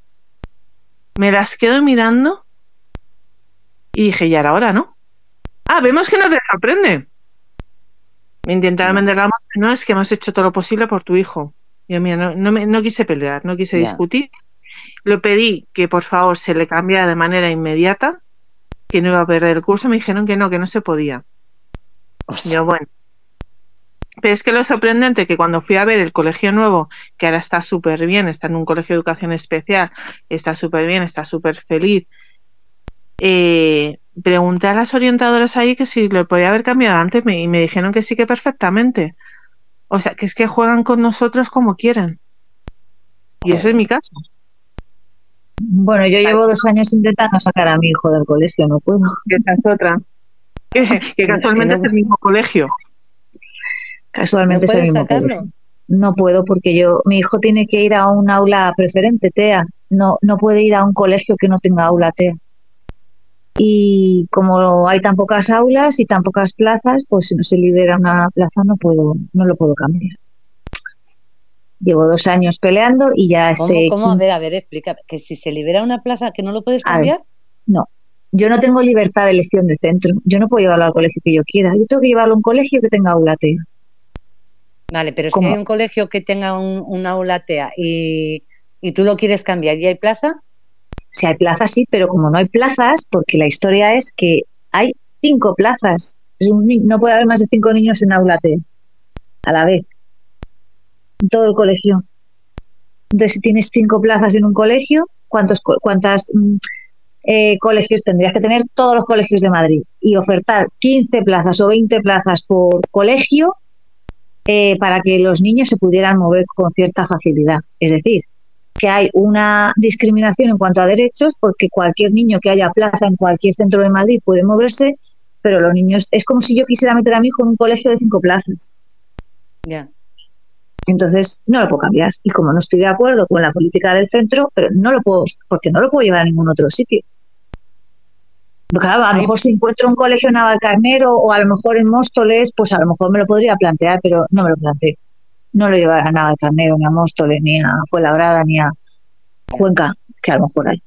Me las quedo mirando y dije, ya era hora, ¿no? Ah, vemos que no te sorprende. Me intentaron vender la moto. No, es que hemos hecho todo lo posible por tu hijo. Yo, mira, no, no, me, no quise pelear, no quise discutir. Lo pedí que por favor se le cambiara de manera inmediata, que no iba a perder el curso. Me dijeron que no, que no se podía. Yo, bueno. Pero es que lo sorprendente que cuando fui a ver el colegio nuevo, que ahora está súper bien, está en un colegio de educación especial, está súper bien, está súper feliz, eh, pregunté a las orientadoras ahí que si lo podía haber cambiado antes y me dijeron que sí que perfectamente. O sea, que es que juegan con nosotros como quieren. Y ese es mi caso. Bueno, yo llevo dos años intentando sacar a mi hijo del colegio, no puedo. Esa es otra. Que, casualmente es el mismo colegio. Casualmente es el mismo colegio. No puedo porque yo, mi hijo tiene que ir a un aula preferente, TEA. No, no puede ir a un colegio que no tenga aula TEA y como hay tan pocas aulas y tan pocas plazas, pues si no se libera una plaza no puedo, no lo puedo cambiar. Llevo dos años peleando y ya estoy. ¿Cómo? A ver, a ver, explica. Que si se libera una plaza, ¿que no lo puedes cambiar? no. Yo no tengo libertad de elección de centro. Yo no puedo llevarlo al colegio que yo quiera. Yo tengo que llevarlo a un colegio que tenga aula TEA. Vale, pero si hay un colegio que tenga un, aula TEA y, y tú lo quieres cambiar y hay plaza. Si hay plazas, sí, pero como no hay plazas, porque la historia es que hay cinco plazas. No puede haber más de cinco niños en aula T a la vez. En todo el colegio. Entonces, si tienes cinco plazas en un colegio, ¿cuántos cuántas mm, eh, colegios tendrías que tener? Todos los colegios de Madrid. Y ofertar 15 plazas o 20 plazas por colegio eh, para que los niños se pudieran mover con cierta facilidad. Es decir, que hay una discriminación en cuanto a derechos, porque cualquier niño que haya plaza en cualquier centro de Madrid puede moverse, pero los niños, es como si yo quisiera meter a mi hijo en un colegio de cinco plazas. Ya. Entonces, no lo puedo cambiar. Y como no estoy de acuerdo con la política del centro, pero no lo puedo, porque no lo puedo llevar a ningún otro sitio. Porque a lo mejor si encuentro un colegio en Navalcarnero o a lo mejor en Móstoles, pues a lo mejor me lo podría plantear, pero no me lo planteo no lo llevará a Carnero, ni a Móstoles, ni a Fuenlabrada, ni a Cuenca, que a lo mejor hay.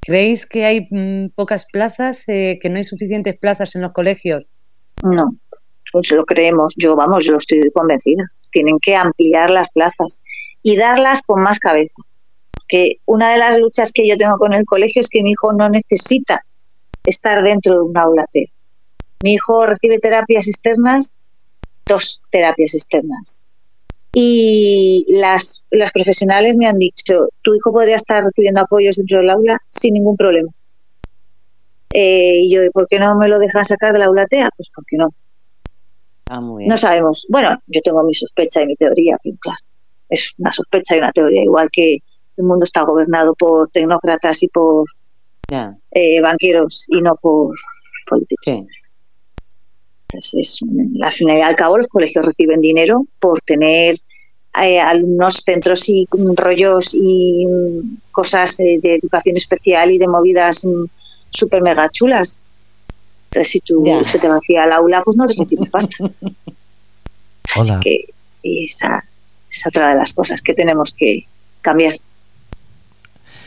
¿Creéis que hay mm, pocas plazas, eh, que no hay suficientes plazas en los colegios? No, pues lo creemos. Yo, vamos, yo estoy convencida. Tienen que ampliar las plazas y darlas con más cabeza. Que una de las luchas que yo tengo con el colegio es que mi hijo no necesita estar dentro de un aula T. Mi hijo recibe terapias externas, dos terapias externas y las, las profesionales me han dicho, tu hijo podría estar recibiendo apoyos dentro del aula sin ningún problema. Eh, y yo, ¿por qué no me lo dejan sacar del aula TEA? Pues porque no. Ah, no sabemos. Bueno, yo tengo mi sospecha y mi teoría, claro, es una sospecha y una teoría, igual que el mundo está gobernado por tecnócratas y por eh, banqueros y no por políticos. Pues es, al final y al cabo los colegios reciben dinero por tener eh, alumnos, centros y rollos y cosas eh, de educación especial y de movidas mm, súper mega chulas. Entonces, si tú se te vacía el aula, pues no te recibes pasta. Así que esa es otra de las cosas que tenemos que cambiar.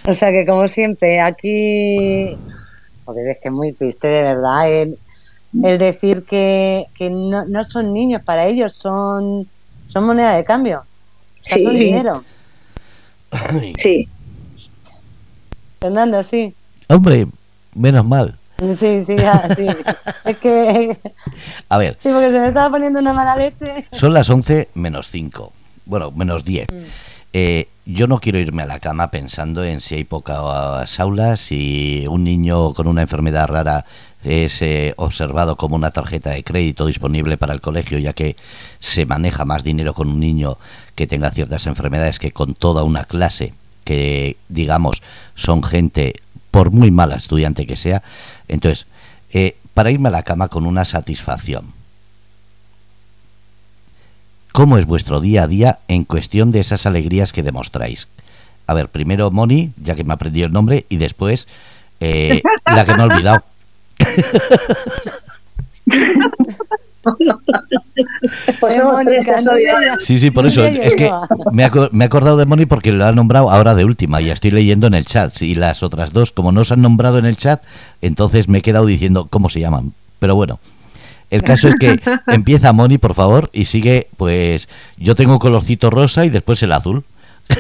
O sea que, como siempre, aquí. Joder, es que es muy triste, de verdad. El, el decir que, que no, no, son niños para ellos, son, son moneda de cambio. sí, son dinero. Sí. Fernando, sí. Hombre, menos mal. Sí, sí, ya, sí. Es que. A ver. Sí, porque se me estaba poniendo una mala leche. Son las 11 menos 5. Bueno, menos 10. Eh, yo no quiero irme a la cama pensando en si hay pocas aulas, si un niño con una enfermedad rara es eh, observado como una tarjeta de crédito disponible para el colegio, ya que se maneja más dinero con un niño que tenga ciertas enfermedades que con toda una clase que, digamos, son gente, por muy mala estudiante que sea. Entonces, eh, para irme a la cama con una satisfacción. ¿Cómo es vuestro día a día en cuestión de esas alegrías que demostráis? A ver, primero Moni, ya que me ha aprendido el nombre, y después eh, la que me he olvidado. Pues olvidado. Sí, sí, por eso. Es que me he, aco- me he acordado de Moni porque lo ha nombrado ahora de última y estoy leyendo en el chat. Y las otras dos, como no se han nombrado en el chat, entonces me he quedado diciendo cómo se llaman. Pero bueno, el caso es que empieza Moni, por favor, y sigue, pues yo tengo colorcito rosa y después el azul.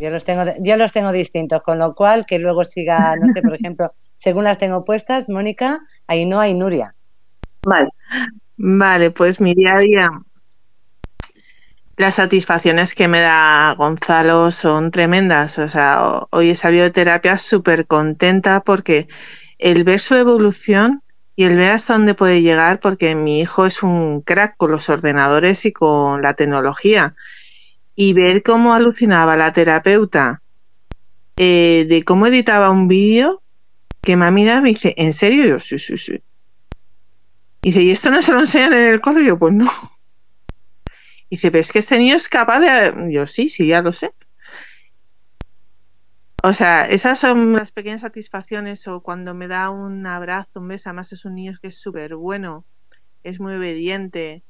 Yo los tengo, yo los tengo distintos, con lo cual que luego siga, no sé, por ejemplo, según las tengo puestas, Mónica, Ainhoa y Nuria. Vale. Vale, pues mi día a día, las satisfacciones que me da Gonzalo son tremendas. O sea, ho- hoy he salido de terapia súper contenta porque el ver su evolución y el ver hasta dónde puede llegar, porque mi hijo es un crack con los ordenadores y con la tecnología. Y ver cómo alucinaba la terapeuta eh, de cómo editaba un vídeo, que y me dice, ¿en serio? Yo, sí, sí, sí. Y dice, ¿y esto no se lo enseñan en el colegio? Pues no. Dice, pero es que este niño es capaz de... Yo sí, sí, ya lo sé. O sea, esas son las pequeñas satisfacciones o cuando me da un abrazo, un beso, además es un niño que es súper bueno, es muy obediente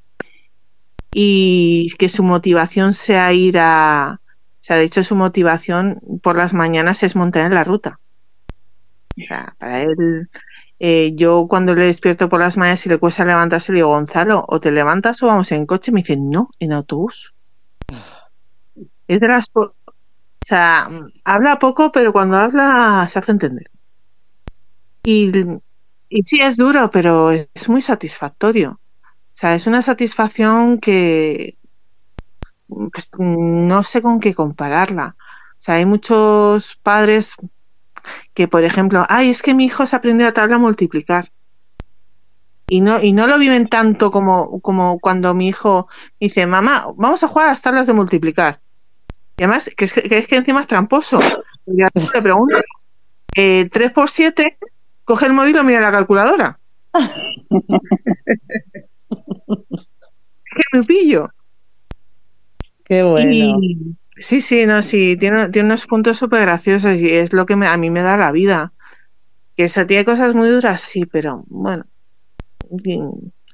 y que su motivación sea ir a... O sea, de hecho su motivación por las mañanas es montar en la ruta. O sea, para él eh, yo cuando le despierto por las mañanas y le cuesta levantarse, le digo, Gonzalo, o te levantas o vamos en coche. Me dice, no, en autobús. Es de las... O sea, habla poco, pero cuando habla se hace entender. Y, y sí, es duro, pero es muy satisfactorio. O sea, es una satisfacción que pues, no sé con qué compararla. O sea, hay muchos padres que, por ejemplo, ay, es que mi hijo se aprendió la tabla a multiplicar. Y no, y no lo viven tanto como, como cuando mi hijo dice, mamá, vamos a jugar a las tablas de multiplicar. Y además, que es que, que es que encima es tramposo. Y a veces le pregunto, eh, 3 por 7, coge el móvil y lo mira la calculadora. que me pillo. Qué bueno. Y sí, sí, no, sí, tiene, tiene unos puntos súper graciosos y es lo que me- a mí me da la vida. Que eso tiene cosas muy duras, sí, pero bueno, y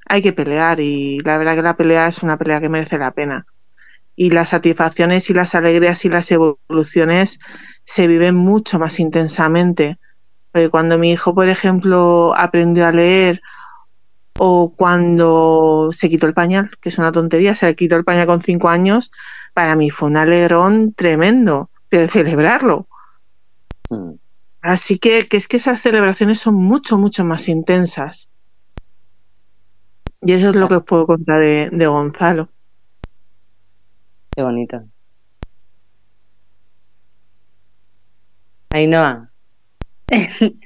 hay que pelear y la verdad que la pelea es una pelea que merece la pena. Y las satisfacciones y las alegrías y las evoluciones se viven mucho más intensamente. Porque cuando mi hijo, por ejemplo, aprendió a leer o cuando se quitó el pañal, que es una tontería, se le quitó el pañal con cinco años, para mí fue un alegrón tremendo de celebrarlo. Mm. Así que, que es que esas celebraciones son mucho, mucho más intensas. Y eso es lo que os puedo contar de, de Gonzalo. Qué bonito. Ainhoa.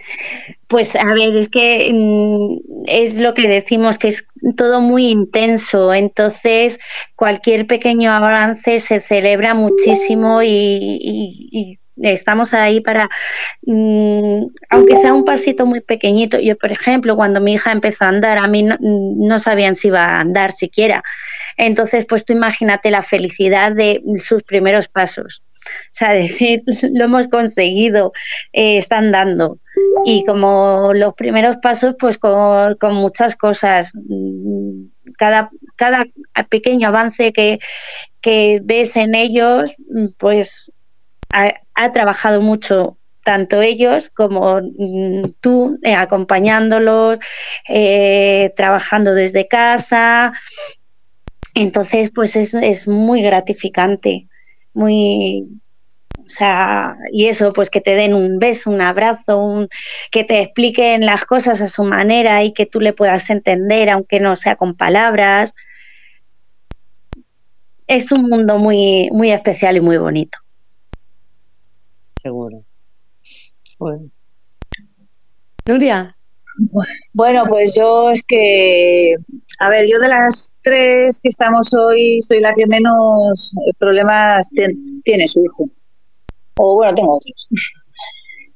Pues a ver, es que mm, es lo que decimos, que es todo muy intenso, entonces cualquier pequeño avance se celebra muchísimo y, estamos ahí para, mm, aunque sea un pasito muy pequeñito, yo por ejemplo, cuando mi hija empezó a andar, a mí no sabían si iba a andar siquiera, entonces pues tú imagínate la felicidad de sus primeros pasos. O sea, decir, lo hemos conseguido, eh, están dando. Y como los primeros pasos, pues con, muchas cosas. Mm, Cada, cada pequeño avance que, que ves en ellos, mm, pues ha, ha trabajado mucho tanto ellos como mm, tú, eh, acompañándolos, eh, trabajando desde casa. Entonces, pues es, es muy gratificante, muy, sea, y eso, pues que te den un beso, un abrazo, un, que te expliquen las cosas a su manera y que tú le puedas entender, aunque no sea con palabras. Es un mundo muy, muy especial y muy bonito. Seguro. Bueno. Nuria. Bueno, pues yo es que, a ver, yo de las tres que estamos hoy soy la que menos problemas tiene su hijo. O bueno, tengo otros.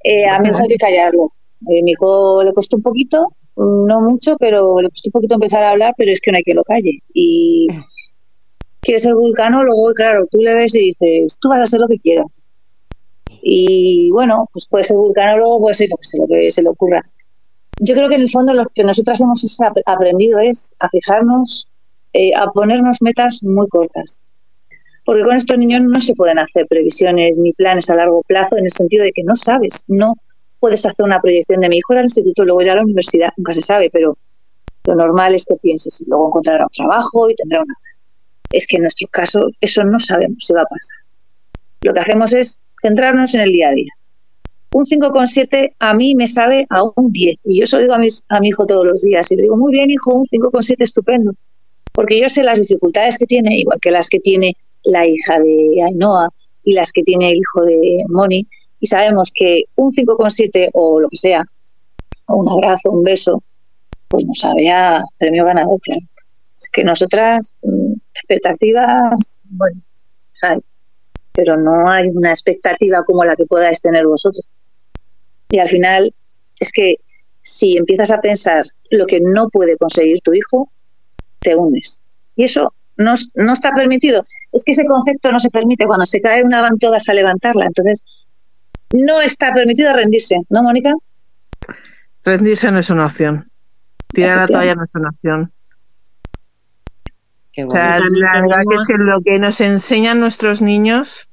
Eh, a mi hijo hay que callarlo. A mi hijo le costó un poquito, no mucho, pero le costó un poquito empezar a hablar, pero es que no hay que lo calle. Y quiere ser vulcanólogo y claro, tú le ves y dices, tú vas a hacer lo que quieras. Y bueno, pues puede ser vulcanólogo, puede ser lo que, lo que se le ocurra. Yo creo que en el fondo lo que nosotras hemos aprendido es a fijarnos, eh, a ponernos metas muy cortas. Porque con estos niños no se pueden hacer previsiones ni planes a largo plazo en el sentido de que no sabes, no puedes hacer una proyección de mi hijo al instituto, luego ir a la universidad, nunca se sabe, pero lo normal es que pienses, luego encontrará un trabajo y tendrá una... Es que en nuestro caso eso no sabemos si va a pasar. Lo que hacemos es centrarnos en el día a día un 5,7 a mí me sabe a un 10. Y yo eso digo a, a mi hijo todos los días. Y le digo, muy bien, hijo, un 5,7 estupendo. Porque yo sé las dificultades que tiene, igual que las que tiene la hija de Ainhoa y las que tiene el hijo de Moni. Y sabemos que un 5,7 o lo que sea, o un abrazo, un beso, pues nos sabe premio ganador, claro. Es que nosotras, mm, expectativas, bueno, hay, pero no hay una expectativa como la que podáis tener vosotros. Y al final es que si empiezas a pensar lo que no puede conseguir tu hijo, te hundes. Y eso no, no está permitido. Es que ese concepto no se permite. Cuando se cae una van todas a levantarla. Entonces, no está permitido rendirse, ¿no, Mónica? Rendirse no es una opción. Tirar la toalla no es una opción. O sea, la verdad que es que lo que nos enseñan nuestros niños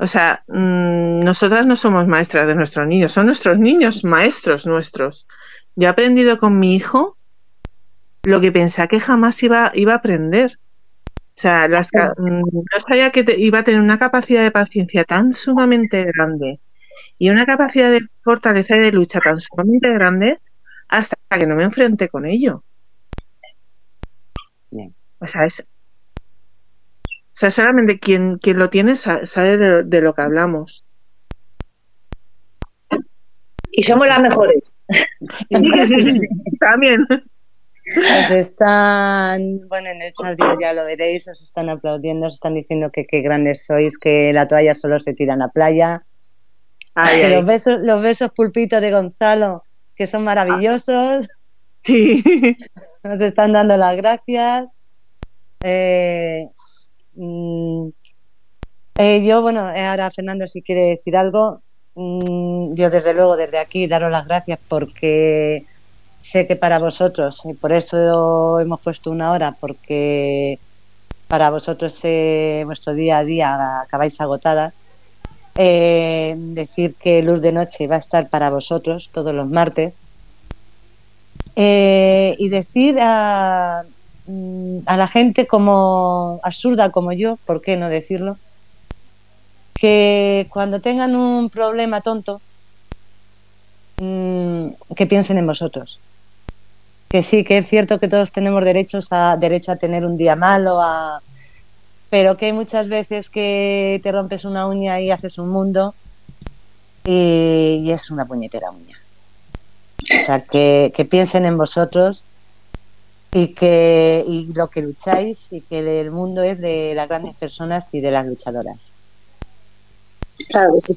o sea, mm, nosotras no somos maestras de nuestros niños, son nuestros niños maestros nuestros. Yo he aprendido con mi hijo lo que pensé que jamás iba, iba a aprender. O sea, las, mm, no sabía que iba a tener una capacidad de paciencia tan sumamente grande y una capacidad de fortaleza y de lucha tan sumamente grande hasta que no me enfrenté con ello. O sea, es, sea, solamente quien, quien lo tiene sabe de, lo que hablamos. Y somos las mejores. También. Os están, bueno, en el chat ya lo veréis, os están aplaudiendo, os están diciendo que qué grandes sois, que la toalla solo se tira en la playa. que los besos, los besos pulpitos de Gonzalo, que son maravillosos. Sí. Nos están dando las gracias. Eh, Mm, eh, yo, bueno, eh, ahora Fernando si quiere decir algo, mm, yo desde luego desde aquí daros las gracias porque sé que para vosotros, y por eso hemos puesto una hora, porque para vosotros eh, vuestro día a día acabáis agotada. decir que Luz de Noche va a estar para vosotros todos los martes. y decir a, a la gente como absurda como yo, ¿por qué no decirlo? Que cuando tengan un problema tonto, mm, que piensen en vosotros. Que sí, que es cierto que todos tenemos derechos a, derecho a tener un día malo, a, pero que hay muchas veces que te rompes una uña y haces un mundo y, y es una puñetera uña. O sea, que, que piensen en vosotros y que y lo que lucháis y que el mundo es de las grandes personas y de las luchadoras. Claro sí.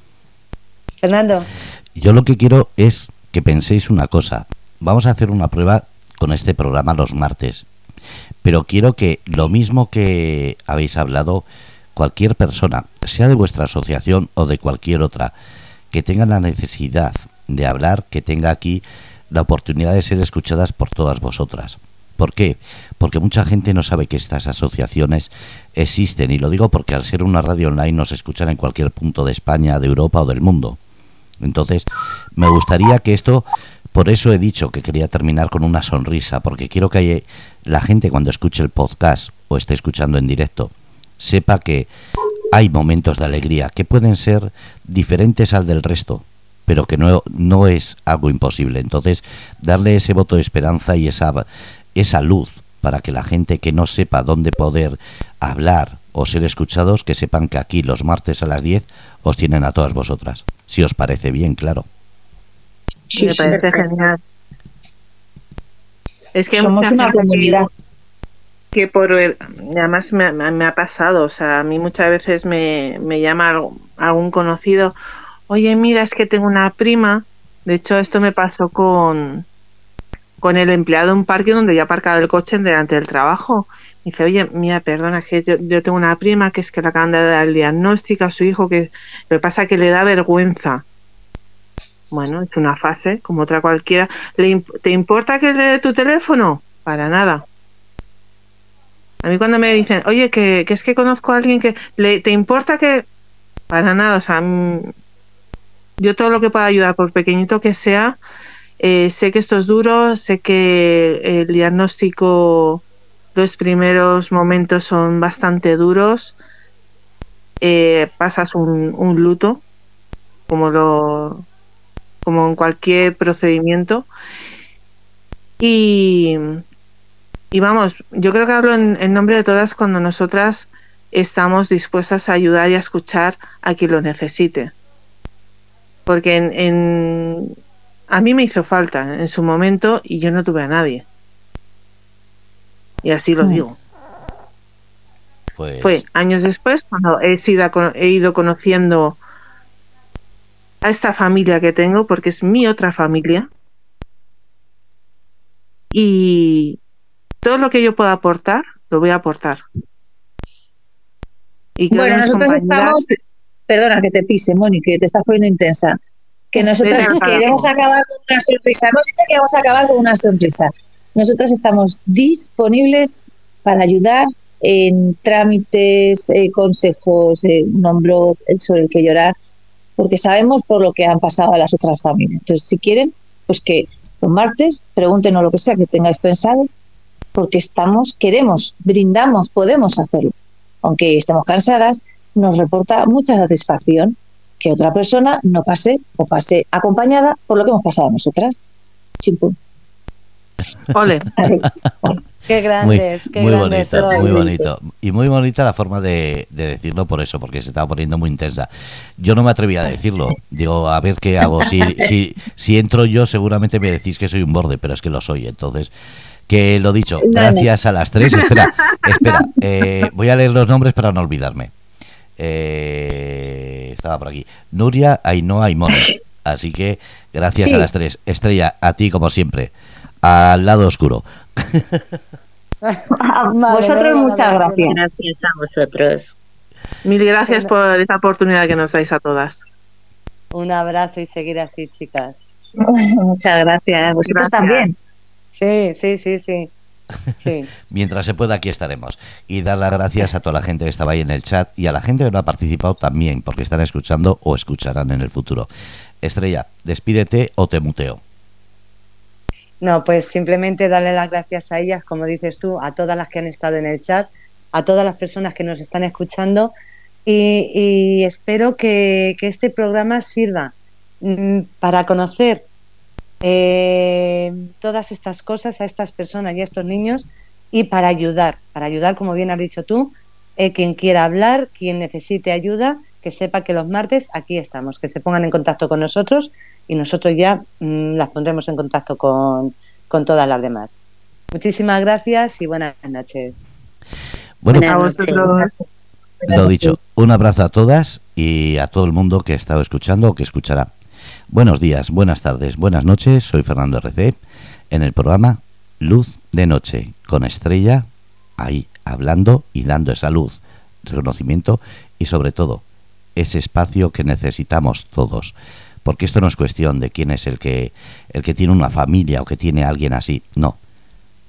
Fernando. Yo lo que quiero es que penséis una cosa. Vamos a hacer una prueba con este programa los martes. Pero quiero que lo mismo que habéis hablado, cualquier persona, sea de vuestra asociación o de cualquier otra, que tenga la necesidad de hablar, que tenga aquí la oportunidad de ser escuchadas por todas vosotras. ¿Por qué? Porque mucha gente no sabe que estas asociaciones existen y lo digo porque al ser una radio online nos escuchan en cualquier punto de España, de Europa o del mundo. Entonces, me gustaría que esto, por eso he dicho que quería terminar con una sonrisa, porque quiero que la gente cuando escuche el podcast o esté escuchando en directo, sepa que hay momentos de alegría que pueden ser diferentes al del resto, pero que no, no es algo imposible. Entonces, darle ese voto de esperanza y esa, esa luz para que la gente que no sepa dónde poder hablar o ser escuchados, que sepan que aquí los martes a las 10 os tienen a todas vosotras. Si os parece bien, claro. Sí, me parece genial. Es que Somos una comunidad. Que, por además me, me, ha pasado, o sea, a mí muchas veces me, me llama algún conocido, oye, mira, es que tengo una prima, de hecho esto me pasó con, con el empleado de un parque donde yo aparcado el coche delante del trabajo. dice, oye, mira, perdona, que yo, yo, tengo una prima que es que le acaban de dar el diagnóstico a su hijo, que lo que pasa es que le da vergüenza. Bueno, es una fase, como otra cualquiera. ¿Le, ¿Te importa que le dé tu teléfono? Para nada. A mí cuando me dicen, oye, que, es que conozco a alguien que... Le, ¿Te importa que...? Para nada, o sea, yo todo lo que pueda ayudar, por pequeñito que sea, eh, sé que esto es duro, sé que el diagnóstico, los primeros momentos son bastante duros, eh, pasas un, luto, como lo como en cualquier procedimiento. Y, y vamos, yo creo que hablo en, nombre de todas cuando nosotras estamos dispuestas a ayudar y a escuchar a quien lo necesite. Porque en, a mí me hizo falta en su momento y yo no tuve a nadie. Y así lo mm. digo. Pues... Fue años después cuando he, sido, he ido conociendo a esta familia que tengo, porque es mi otra familia. Y todo lo que yo pueda aportar, lo voy a aportar. Y bueno, nosotros estamos, perdona que te pise, Moni, que te estás poniendo intensa, que nosotros queremos acabar con una sonrisa. Hemos dicho que vamos a acabar con una sonrisa. Nosotros estamos disponibles para ayudar en trámites, eh, consejos, eh, hombro sobre el que llorar, porque sabemos por lo que han pasado a las otras familias. Entonces, si quieren, pues que los martes pregúntenos lo que sea que tengáis pensado, porque estamos, queremos, brindamos, podemos hacerlo aunque estemos cansadas, nos reporta mucha satisfacción que otra persona no pase o pase acompañada por lo que hemos pasado nosotras. Chimpum. Ole. Qué grandes, muy, qué muy grandes bonito, muy bonito. Y muy bonita la forma de, de, decirlo por eso, porque se estaba poniendo muy intensa. Yo no me atrevía a decirlo. Digo, a ver qué hago. Si, si, si entro yo, seguramente me decís que soy un borde, pero es que lo soy. Entonces, que lo dicho, gracias a las tres. Espera, espera, eh, voy a leer los nombres para no olvidarme. Eh, estaba por aquí. Nuria, Ainhoa y Moni. Así que gracias sí. a las tres. Estrella, a ti como siempre. Al lado oscuro. a vosotros muchas gracias. Gracias a vosotros. Mil gracias por esta oportunidad que nos dais a todas. Un abrazo y seguir así, chicas. Muchas gracias. Vosotros gracias. también. Sí, sí, sí, sí. Sí. Mientras se pueda, aquí estaremos. Y dar las gracias a toda la gente que estaba ahí en el chat y a la gente que no ha participado también, porque están escuchando o escucharán en el futuro. Estrella, despídete o te muteo. No, pues simplemente darle las gracias a ellas, como dices tú, a todas las que han estado en el chat, a todas las personas que nos están escuchando y, y espero que, que, este programa sirva mmm, para conocer eh, todas estas cosas a estas personas y a estos niños y para ayudar, para ayudar, como bien has dicho tú, eh, quien quiera hablar, quien necesite ayuda, que sepa que los martes aquí estamos, que se pongan en contacto con nosotros y nosotros ya mmm, las pondremos en contacto con, con, todas las demás. Muchísimas gracias y buenas noches. Bueno, buenas noches. lo dicho, un abrazo a todas y a todo el mundo que ha estado escuchando o que escuchará. Buenos días, buenas tardes, buenas noches. Soy Fernando RC en el programa Luz de Noche con Estrella ahí hablando y dando esa luz, reconocimiento y sobre todo ese espacio que necesitamos todos. Porque esto no es cuestión de quién es el que el que tiene una familia o que tiene alguien así, no.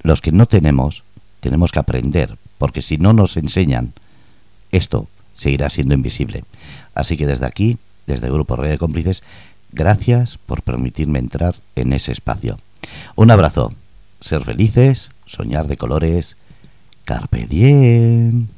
Los que no tenemos tenemos que aprender, porque si no nos enseñan esto seguirá siendo invisible. Así que desde aquí, desde el grupo Red de Cómplices, Gracias por permitirme entrar en ese espacio. Un abrazo. Ser felices, soñar de colores. Carpe diem.